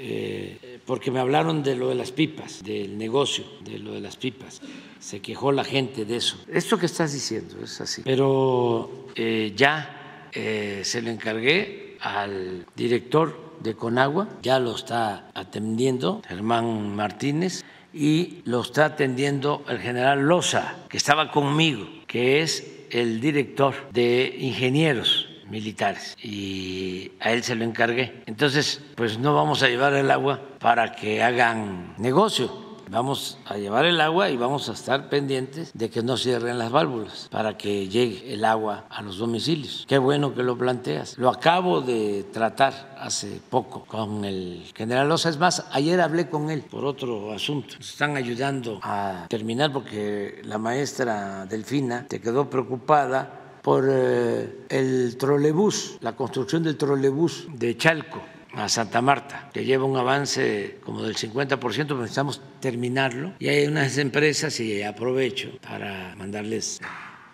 porque me hablaron de lo de las pipas, del negocio, de lo de las pipas. Se quejó la gente de eso. Esto que estás diciendo es así. Pero eh, ya eh, se lo encargué al director de Conagua, ya lo está atendiendo Germán Martínez y lo está atendiendo el general Loza, que estaba conmigo, que es el director de ingenieros militares y a él se lo encargué. Entonces, pues no vamos a llevar el agua para que hagan negocio. Vamos a llevar el agua y vamos a estar pendientes de que no cierren las válvulas para que llegue el agua a los domicilios. Qué bueno que lo planteas. Lo acabo de tratar hace poco con el general Osa. Es más, ayer hablé con él por otro asunto. Nos están ayudando a terminar porque la maestra Delfina te quedó preocupada por eh, el trolebús, la construcción del trolebús de Chalco a Santa Marta, que lleva un avance como del 50%, pero necesitamos terminarlo. Y hay unas empresas, y aprovecho para mandarles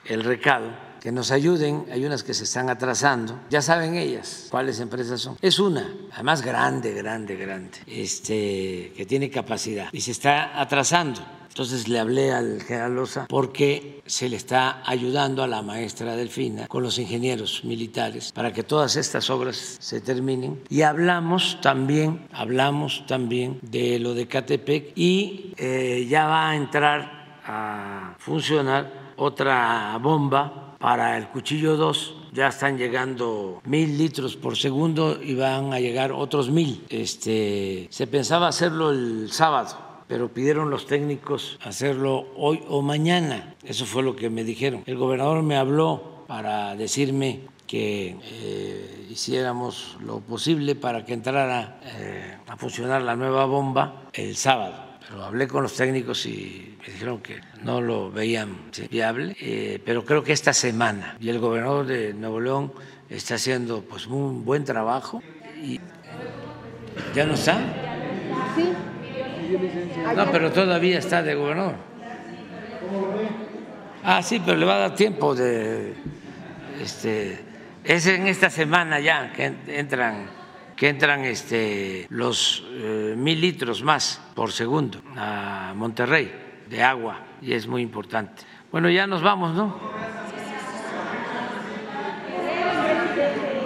el recado, que nos ayuden. Hay unas que se están atrasando. Ya saben ellas cuáles empresas son. Es una, además grande, grande, grande, este, que tiene capacidad y se está atrasando. Entonces le hablé al general Loza porque se le está ayudando a la maestra Delfina con los ingenieros militares para que todas estas obras se terminen. Y hablamos también, hablamos también de lo de Catepec y eh, ya va a entrar a funcionar otra bomba para el cuchillo 2 ya están llegando mil litros por segundo y van a llegar otros mil. Este, se pensaba hacerlo el sábado, pero pidieron los técnicos hacerlo hoy o mañana. Eso fue lo que me dijeron. El gobernador me habló para decirme que eh, hiciéramos lo posible para que entrara eh, a funcionar la nueva bomba el sábado. Pero hablé con los técnicos y me dijeron que no lo veían viable, eh, pero creo que esta semana, y el gobernador de Nuevo León está haciendo pues un buen trabajo. Y, ¿Ya no está? Sí. No, pero todavía está de gobernador. Ah, sí, pero le va a dar tiempo de. Este, es en esta semana ya que entran, que entran este, los eh, mil litros más por segundo a Monterrey de agua y es muy importante. Bueno, ya nos vamos, ¿no?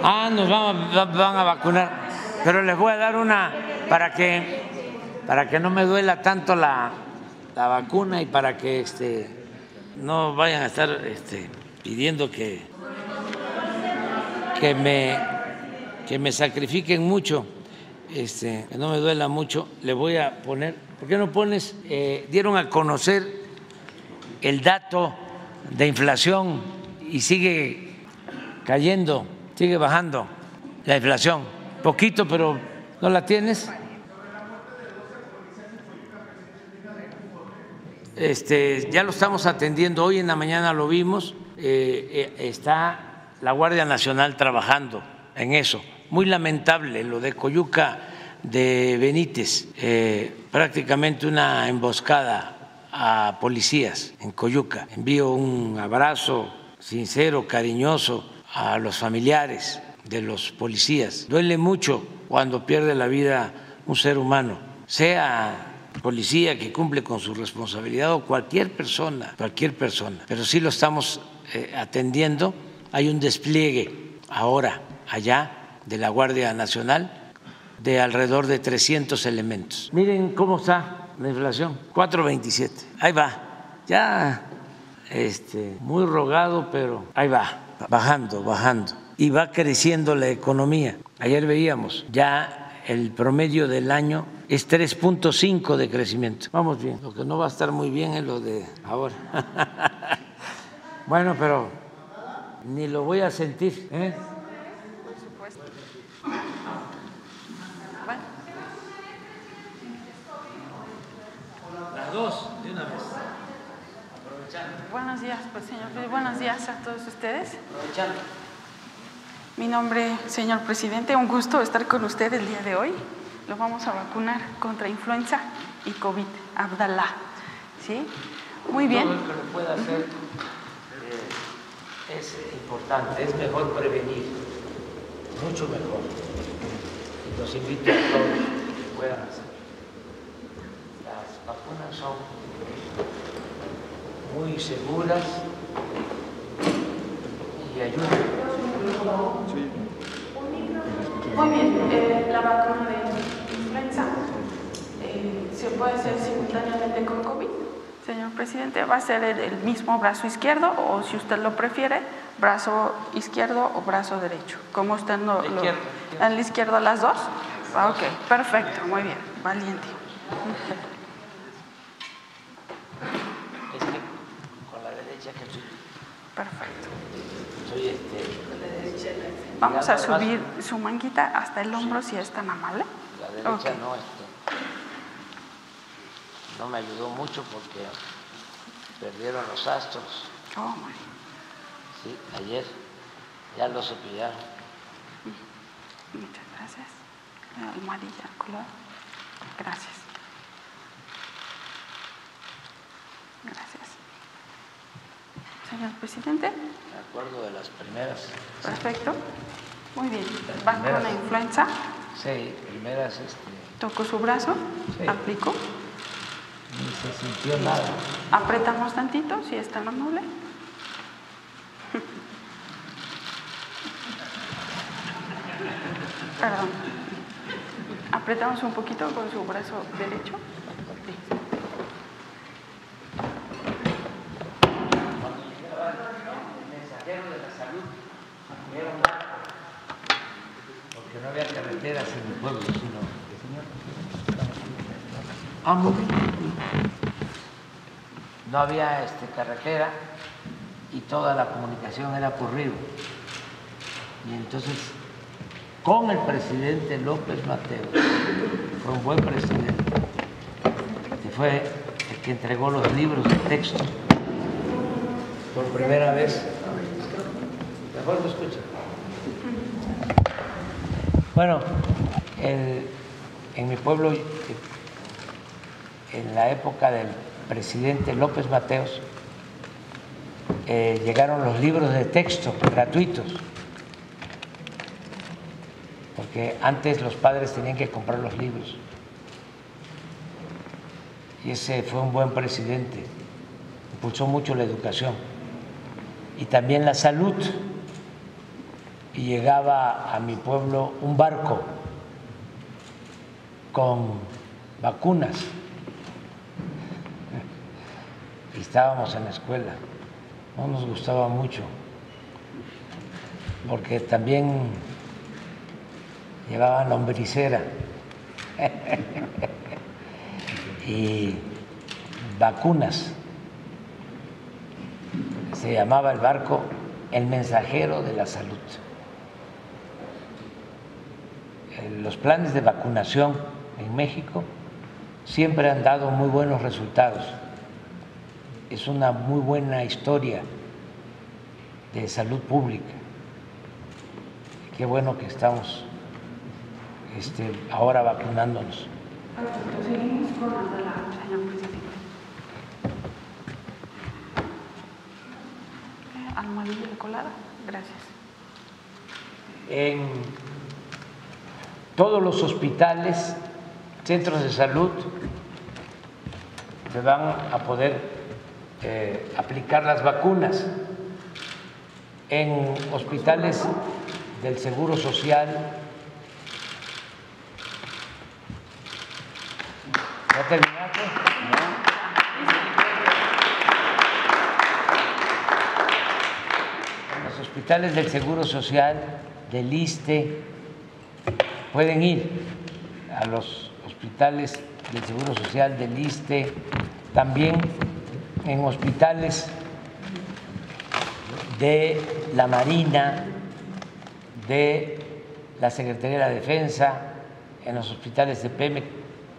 Ah, nos van van a vacunar, pero les voy a dar una para que para que no me duela tanto la, vacuna y para que este, no vayan a estar este, pidiendo que, que, me, que me sacrifiquen mucho, este, que no me duela mucho, le voy a poner, ¿por qué no pones? Eh, dieron a conocer el dato de inflación y sigue cayendo, sigue bajando la inflación, poquito, pero ¿no la tienes? Este, ya lo estamos atendiendo, hoy en la mañana lo vimos, eh, eh, está la Guardia Nacional trabajando en eso. Muy lamentable lo de Coyuca de Benítez, eh, prácticamente una emboscada a policías en Coyuca. Envío un abrazo sincero, cariñoso a los familiares de los policías. Duele mucho cuando pierde la vida un ser humano, sea policía que cumple con su responsabilidad o cualquier persona, cualquier persona, pero sí lo estamos eh, atendiendo. Hay un despliegue ahora allá de la Guardia Nacional de alrededor de 300 elementos. Miren cómo está la inflación, 4.27. Ahí va. Ya este, muy rogado, pero ahí va, bajando, bajando. Y va creciendo la economía. Ayer veíamos ya el promedio del año es 3.5 de crecimiento. Vamos bien. Lo que no va a estar muy bien es lo de ahora. bueno, pero ni lo voy a sentir. ¿eh? Por supuesto. Las dos, de una vez. Aprovechando. Buenos días, pues, señor. Buenos días a todos ustedes. Aprovechando. Mi nombre, señor presidente, un gusto estar con usted el día de hoy lo vamos a vacunar contra influenza y COVID, Abdalá. ¿Sí? Muy bien. Todo lo que lo pueda hacer eh, es importante, es mejor prevenir, mucho mejor. Los invito a todos que puedan hacer. Las vacunas son muy seguras y ayudan. Muy bien, eh, la vacuna de eh, se puede hacer simultáneamente con COVID. Señor presidente, va a ser el, mismo brazo izquierdo o si usted lo prefiere, brazo izquierdo o brazo derecho. ¿Cómo usted no lo, ¿En la izquierdo las dos? Ah, ok, perfecto, muy bien, valiente. Es que con la derecha que soy. Perfecto. Soy este. Vamos a subir su manguita hasta el hombro si es tan amable derecha no, este, no me ayudó mucho porque perdieron los astros. Oh, sí, ayer ya lo cepillaron. Muchas gracias. Almohadilla, color. Gracias. Gracias. Señor presidente. De acuerdo de las primeras. Perfecto. Muy bien. Va con la influenza. Sí, primeras. Este, Tocó su brazo. Sí. Aplicó. ni se sintió nada. Apretamos tantito, si es tan amable. Perdón. Apretamos un poquito con su brazo derecho. Porque no había carreteras en mi pueblo, sino. Ah, muy bien. No había este, carretera y toda la comunicación era por río. Y entonces, con el presidente López Mateos, fue un buen presidente, que fue el que entregó los libros de texto por primera vez. Bueno, en mi pueblo, en la época del presidente López Mateos, eh, llegaron los libros de texto gratuitos, porque antes los padres tenían que comprar los libros. Y ese fue un buen presidente, impulsó mucho la educación y también la salud y llegaba a mi pueblo un barco con vacunas. Estábamos en la escuela. No nos gustaba mucho, porque también llevaban lombricera y vacunas. Se llamaba el barco El Mensajero de la Salud. Los planes de vacunación en México siempre han dado muy buenos resultados. Es una muy buena historia de salud pública. Qué bueno que estamos este, ahora vacunándonos. Almohadilla de colada. Gracias. En todos los hospitales, centros de salud, se van a poder eh, aplicar las vacunas. En hospitales del Seguro Social, ¿Ya terminaste? Los hospitales del Seguro Social, del ISTE, pueden ir a los hospitales del Seguro Social, del ISTE, también en hospitales de la Marina, de la Secretaría de la Defensa, en los hospitales de PEMEC,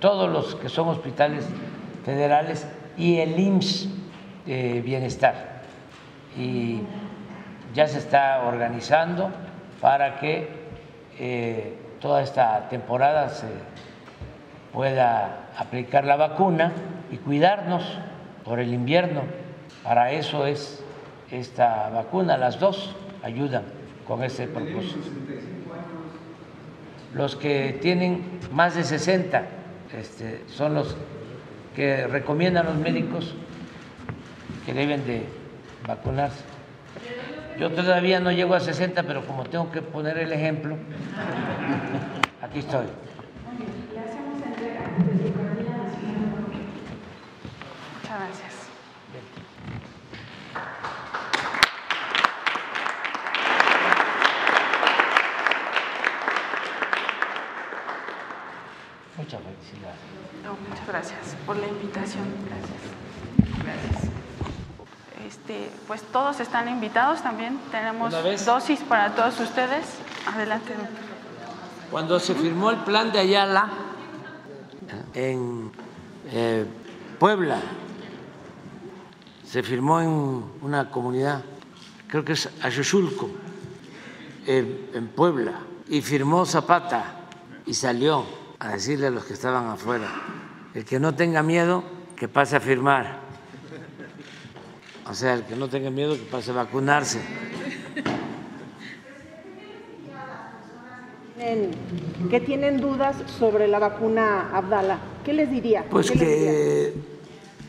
todos los que son hospitales federales y el IMSS eh, Bienestar. Y ya se está organizando para que eh, toda esta temporada se pueda aplicar la vacuna y cuidarnos por el invierno. Para eso es esta vacuna, las dos ayudan con ese propósito. Los que tienen más de 60 este, son los que recomiendan los médicos que deben de vacunarse. Yo todavía no llego a 60, pero como tengo que poner el ejemplo, aquí estoy. Muchas gracias. Muchas felicidades. No, muchas gracias por la invitación. Gracias. Gracias. Este, pues todos están invitados también. Tenemos dosis para todos ustedes. Adelante. Cuando se firmó el plan de Ayala en eh, Puebla, se firmó en una comunidad, creo que es Ayoshulco, en, en Puebla, y firmó Zapata y salió a decirle a los que estaban afuera, el que no tenga miedo, que pase a firmar. O sea, el que no tenga miedo que pase a vacunarse. que tienen dudas sobre la vacuna Abdala. ¿Qué les diría? Pues que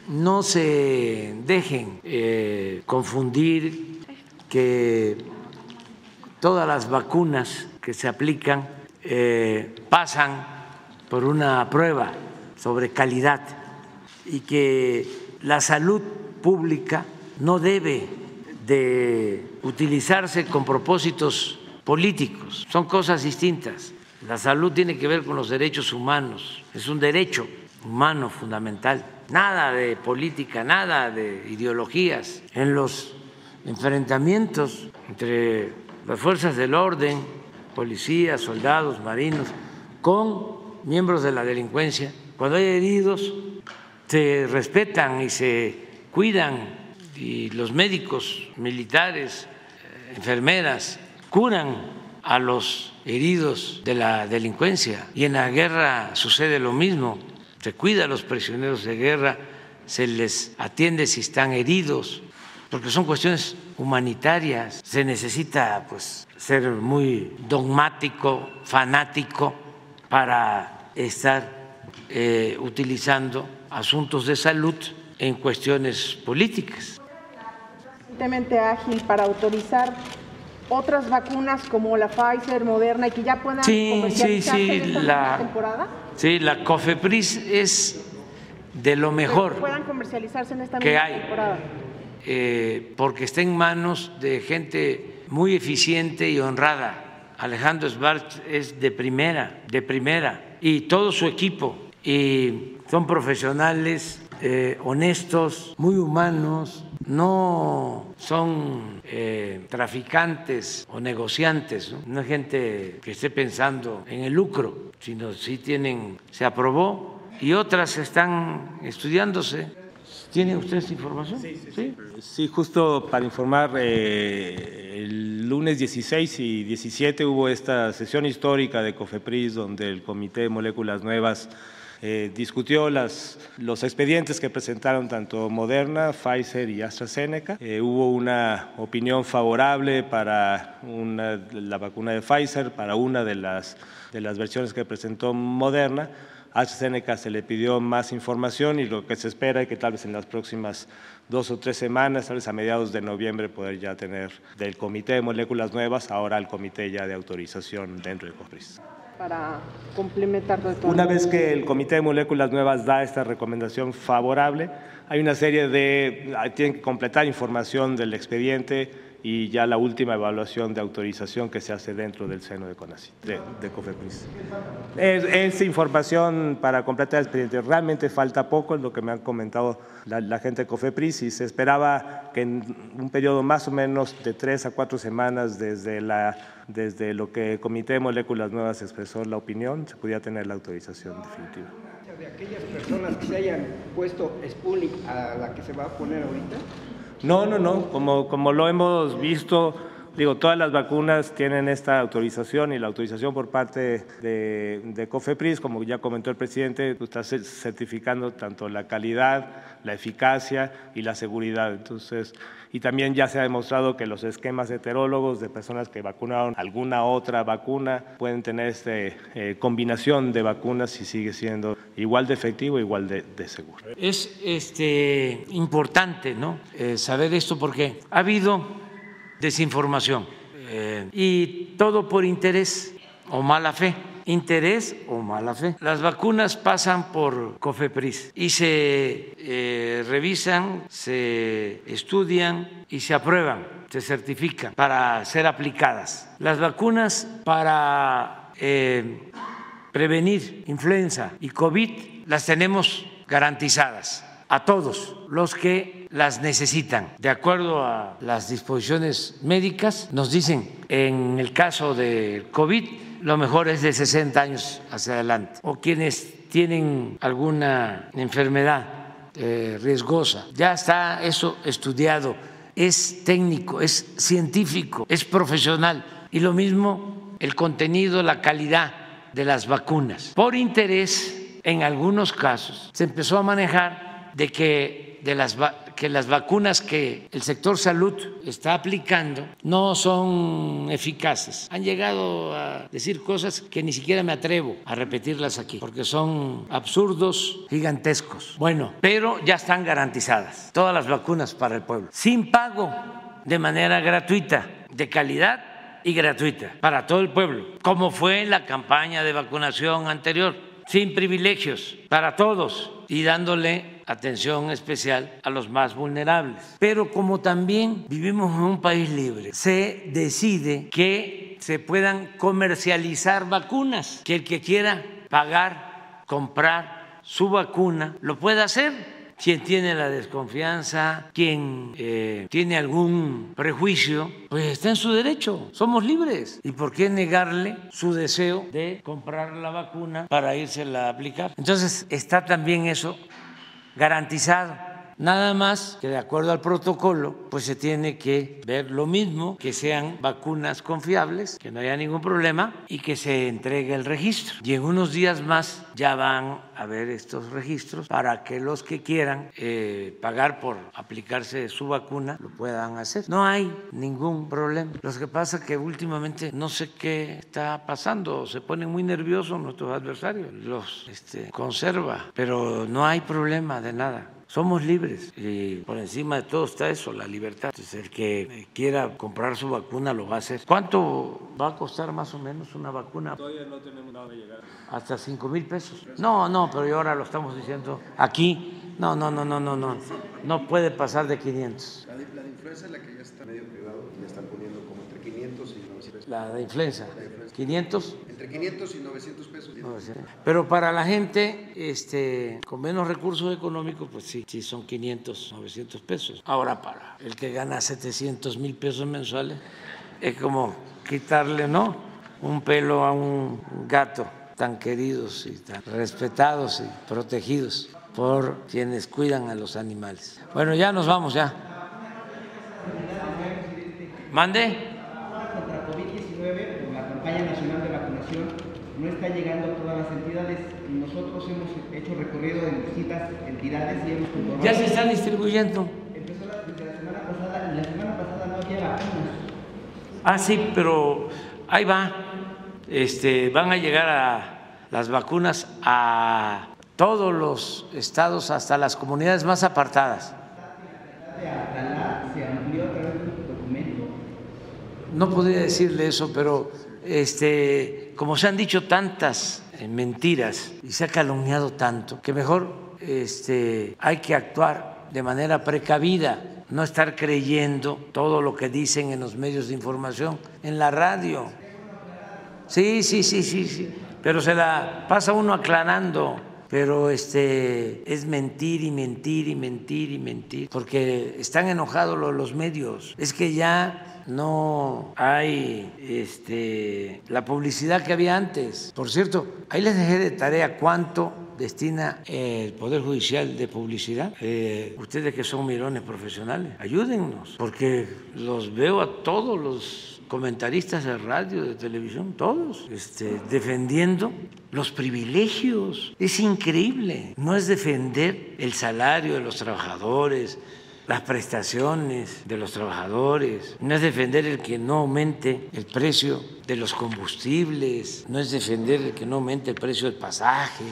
no se dejen eh, confundir que todas las vacunas que se aplican eh, pasan por una prueba sobre calidad y que la salud pública no debe de utilizarse con propósitos políticos, son cosas distintas. La salud tiene que ver con los derechos humanos, es un derecho humano fundamental. Nada de política, nada de ideologías. En los enfrentamientos entre las fuerzas del orden, policías, soldados, marinos, con miembros de la delincuencia, cuando hay heridos, se respetan y se cuidan y los médicos, militares, enfermeras, curan a los heridos de la delincuencia. Y en la guerra sucede lo mismo. Se cuida a los prisioneros de guerra, se les atiende si están heridos, porque son cuestiones humanitarias. Se necesita pues ser muy dogmático, fanático para estar eh, utilizando asuntos de salud en cuestiones políticas. Suficientemente ágil para autorizar otras vacunas como la Pfizer, Moderna y que ya puedan Sí, sí, comercializarse sí, en esta la- temporada? Sí, la COFEPRIS es de lo Que mejor puedan comercializarse en esta que hay. temporada. eh, porque está en manos de gente muy eficiente y honrada. Alejandro Sbarch es de primera, de primera, y todo su equipo, y son profesionales eh, honestos, muy humanos, no son eh, traficantes o negociantes, ¿no? no es gente que esté pensando en el lucro, sino sí tienen, se aprobó y otras están estudiándose. ¿Tiene usted esta información? Sí, Sí, justo para informar, eh, el lunes 16 y 17 hubo esta sesión histórica de COFEPRIS donde el Comité de Moléculas Nuevas eh, discutió los expedientes que presentaron tanto Moderna, Pfizer y AstraZeneca. Eh, hubo una opinión favorable para la vacuna de Pfizer, para una de las, de las versiones que presentó Moderna. A AstraZeneca se le pidió más información y lo que se espera es que tal vez en las próximas dos o tres semanas, tal vez a mediados de noviembre, poder ya tener del Comité de Moléculas Nuevas, ahora el Comité ya de autorización dentro de COFRIS. Para complementar todo. Una vez que el Comité de Moléculas Nuevas da esta recomendación favorable, hay una serie de, tienen que completar información del expediente y ya la última evaluación de autorización que se hace dentro del seno de CONACYT, de, COFEPRIS. Es, es información para completar el expediente. Realmente falta poco, es lo que me han comentado la, gente de COFEPRIS, y se esperaba que en un periodo más o menos de tres a cuatro semanas desde, la, desde lo que el Comité de Moléculas Nuevas expresó la opinión, se pudiera tener la autorización definitiva. de aquellas personas que se hayan puesto Sputnik a la que se va a poner ahorita? No, no, no. Como, como lo hemos visto, digo, todas las vacunas tienen esta autorización y la autorización por parte de, de COFEPRIS, como ya comentó el presidente, pues, está cer- certificando tanto la calidad, la eficacia y la seguridad. Entonces, y también ya se ha demostrado que los esquemas heterólogos de personas que vacunaron alguna otra vacuna pueden tener esta combinación de vacunas y sigue siendo igual de efectivo, igual de, de seguro. Es este, importante ¿no? Eh, saber esto porque ha habido desinformación eh, y todo por interés o mala fe. Interés o mala fe. Las vacunas pasan por COFEPRIS y se eh, revisan, se estudian y se aprueban, se certifican para ser aplicadas. Las vacunas para eh, prevenir influenza y COVID las tenemos garantizadas a todos los que las necesitan. De acuerdo a las disposiciones médicas, nos dicen en el caso del COVID, lo mejor es de 60 años hacia adelante, o quienes tienen alguna enfermedad eh, riesgosa. Ya está eso estudiado, es técnico, es científico, es profesional. Y lo mismo el contenido, la calidad de las vacunas. Por interés, en algunos casos, se empezó a manejar de que de las va- que las vacunas que el sector salud está aplicando no son eficaces. Han llegado a decir cosas que ni siquiera me atrevo a repetirlas aquí, porque son absurdos gigantescos. Bueno, pero ya están garantizadas todas las vacunas para el pueblo, sin pago, de manera gratuita, de calidad y gratuita para todo el pueblo, como fue la campaña de vacunación anterior, sin privilegios para todos y dándole atención especial a los más vulnerables. Pero como también vivimos en un país libre, se decide que se puedan comercializar vacunas, que el que quiera pagar, comprar su vacuna, lo pueda hacer quien tiene la desconfianza, quien eh, tiene algún prejuicio, pues está en su derecho, somos libres. ¿Y por qué negarle su deseo de comprar la vacuna para irse a aplicar? Entonces está también eso garantizado. Nada más que de acuerdo al protocolo, pues se tiene que ver lo mismo, que sean vacunas confiables, que no haya ningún problema y que se entregue el registro. Y en unos días más ya van a ver estos registros para que los que quieran eh, pagar por aplicarse su vacuna lo puedan hacer. No hay ningún problema. Lo que pasa es que últimamente no sé qué está pasando, se ponen muy nerviosos nuestros adversarios, los este, conserva, pero no hay problema de nada. Somos libres y por encima de todo está eso, la libertad. Entonces, el que quiera comprar su vacuna lo va a hacer. ¿Cuánto va a costar más o menos una vacuna? Todavía no tenemos nada de llegar. Hasta 5 mil pesos. No, no, pero ahora lo estamos diciendo aquí. No, no, no, no, no, no. No puede pasar de 500. La de, la de influenza es la que ya está medio privado, ya están poniendo como 500 y 900 La de influenza. 500. Entre 500 y 900 pesos. Pero para la gente este, con menos recursos económicos, pues sí, sí son 500, 900 pesos. Ahora para el que gana 700 mil pesos mensuales, es como quitarle, ¿no? Un pelo a un gato tan queridos y tan respetados y protegidos por quienes cuidan a los animales. Bueno, ya nos vamos, ya. Mande. Contra COVID-19, por la campaña nacional de vacunación, no está llegando a todas las entidades nosotros hemos hecho recorrido en distintas entidades y hemos comprobado. Ya se está distribuyendo. Empezó la, desde la semana pasada y la semana pasada no había vacunas. Ah, sí, pero ahí va. Este, van a llegar a las vacunas a todos los estados, hasta las comunidades más apartadas. No podría decirle eso, pero este, como se han dicho tantas eh, mentiras y se ha calumniado tanto, que mejor este, hay que actuar de manera precavida, no estar creyendo todo lo que dicen en los medios de información, en la radio. Sí, sí, sí, sí, sí, pero se la pasa uno aclarando pero este es mentir y mentir y mentir y mentir, porque están enojados los, los medios. Es que ya no hay este, la publicidad que había antes. Por cierto, ahí les dejé de tarea cuánto destina el Poder Judicial de publicidad. Eh, ustedes que son mirones profesionales, ayúdennos, porque los veo a todos los comentaristas de radio, de televisión, todos, este, defendiendo los privilegios. Es increíble. No es defender el salario de los trabajadores, las prestaciones de los trabajadores, no es defender el que no aumente el precio de los combustibles, no es defender el que no aumente el precio del pasaje.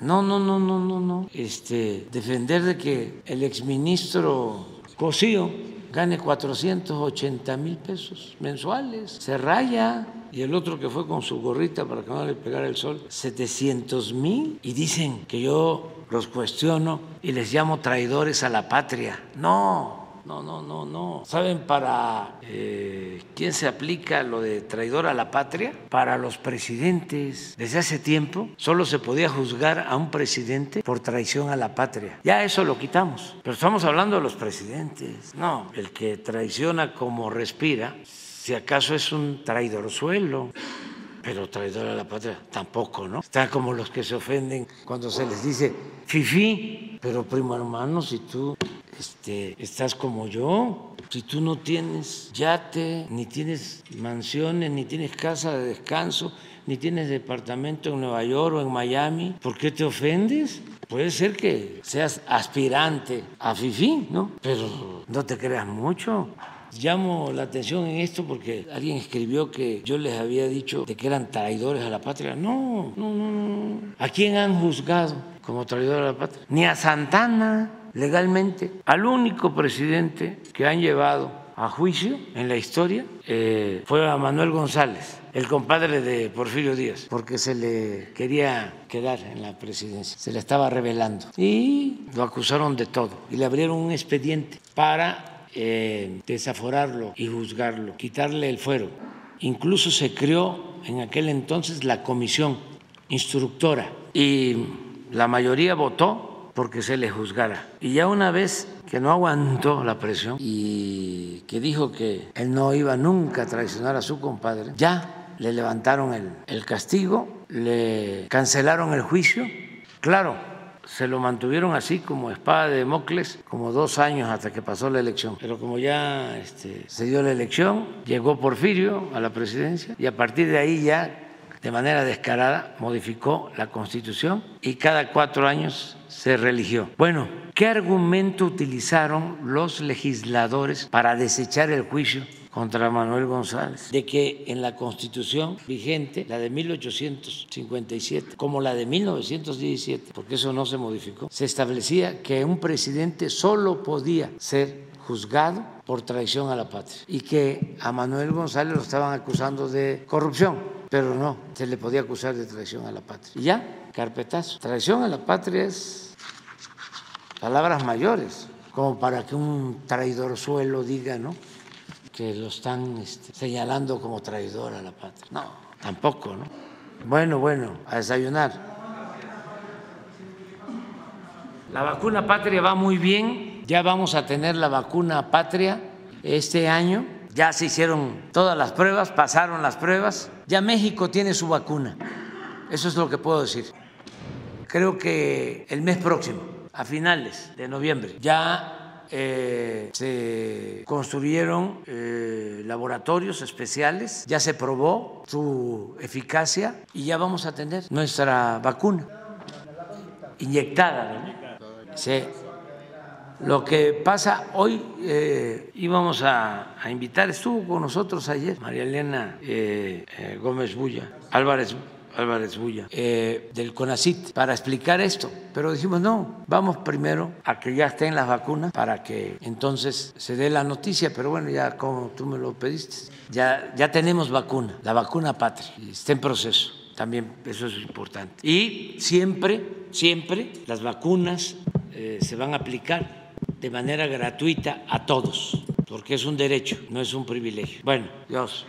No, no, no, no, no, no. Este, defender de que el exministro Cosío gane 480 mil pesos mensuales, se raya. Y el otro que fue con su gorrita para que no le pegara el sol, 700 mil. Y dicen que yo los cuestiono y les llamo traidores a la patria. No, no, no, no, no. ¿Saben para eh, quién se aplica lo de traidor a la patria? Para los presidentes. Desde hace tiempo solo se podía juzgar a un presidente por traición a la patria. Ya eso lo quitamos. Pero estamos hablando de los presidentes. No, el que traiciona como respira, si acaso es un traidorzuelo. Pero traidor a la patria tampoco, ¿no? Está como los que se ofenden cuando se les dice fifí, pero primo hermano, si tú este, estás como yo, si tú no tienes yate, ni tienes mansiones, ni tienes casa de descanso, ni tienes departamento en Nueva York o en Miami, ¿por qué te ofendes? puede ser que seas aspirante a FIFI, ¿no? Pero no te creas mucho. Llamo la atención en esto porque alguien escribió que yo les había dicho de que eran traidores a la patria. No, no, no, no. ¿A quién han juzgado como traidor a la patria? Ni a Santana legalmente. Al único presidente que han llevado a juicio en la historia eh, fue a Manuel González, el compadre de Porfirio Díaz, porque se le quería quedar en la presidencia, se le estaba revelando. Y lo acusaron de todo y le abrieron un expediente para eh, desaforarlo y juzgarlo, quitarle el fuero. Incluso se creó en aquel entonces la comisión instructora y la mayoría votó porque se le juzgara. Y ya una vez que no aguantó la presión y que dijo que él no iba nunca a traicionar a su compadre, ya le levantaron el, el castigo, le cancelaron el juicio. Claro, se lo mantuvieron así como espada de Mocles como dos años hasta que pasó la elección. Pero como ya este, se dio la elección, llegó Porfirio a la presidencia y a partir de ahí ya de manera descarada modificó la constitución y cada cuatro años se religió. Bueno, ¿qué argumento utilizaron los legisladores para desechar el juicio contra Manuel González, de que en la constitución vigente, la de 1857, como la de 1917, porque eso no se modificó, se establecía que un presidente solo podía ser juzgado por traición a la patria y que a Manuel González lo estaban acusando de corrupción, pero no, se le podía acusar de traición a la patria. Y ya, carpetazo. Traición a la patria es palabras mayores, como para que un traidor suelo diga, ¿no? Lo están este, señalando como traidor a la patria. No, tampoco, ¿no? Bueno, bueno, a desayunar. La vacuna patria va muy bien, ya vamos a tener la vacuna patria este año, ya se hicieron todas las pruebas, pasaron las pruebas, ya México tiene su vacuna, eso es lo que puedo decir. Creo que el mes próximo, a finales de noviembre, ya eh, se construyeron eh, laboratorios especiales, ya se probó su eficacia y ya vamos a tener nuestra vacuna inyectada. Sí. Lo que pasa hoy, eh, íbamos a, a, invitar, estuvo con nosotros ayer María Elena Gómez Bulla, Álvarez Álvarez Bulla, eh, del CONACIT, para explicar esto. Pero dijimos, no, vamos primero a que ya estén las vacunas para que entonces se dé la noticia. Pero bueno, ya como tú me lo pediste, ya, ya tenemos vacuna, la vacuna patria, está en proceso. También eso es importante. Y siempre, siempre las vacunas eh, se van a aplicar de manera gratuita a todos, porque es un derecho, no es un privilegio. Bueno, Dios.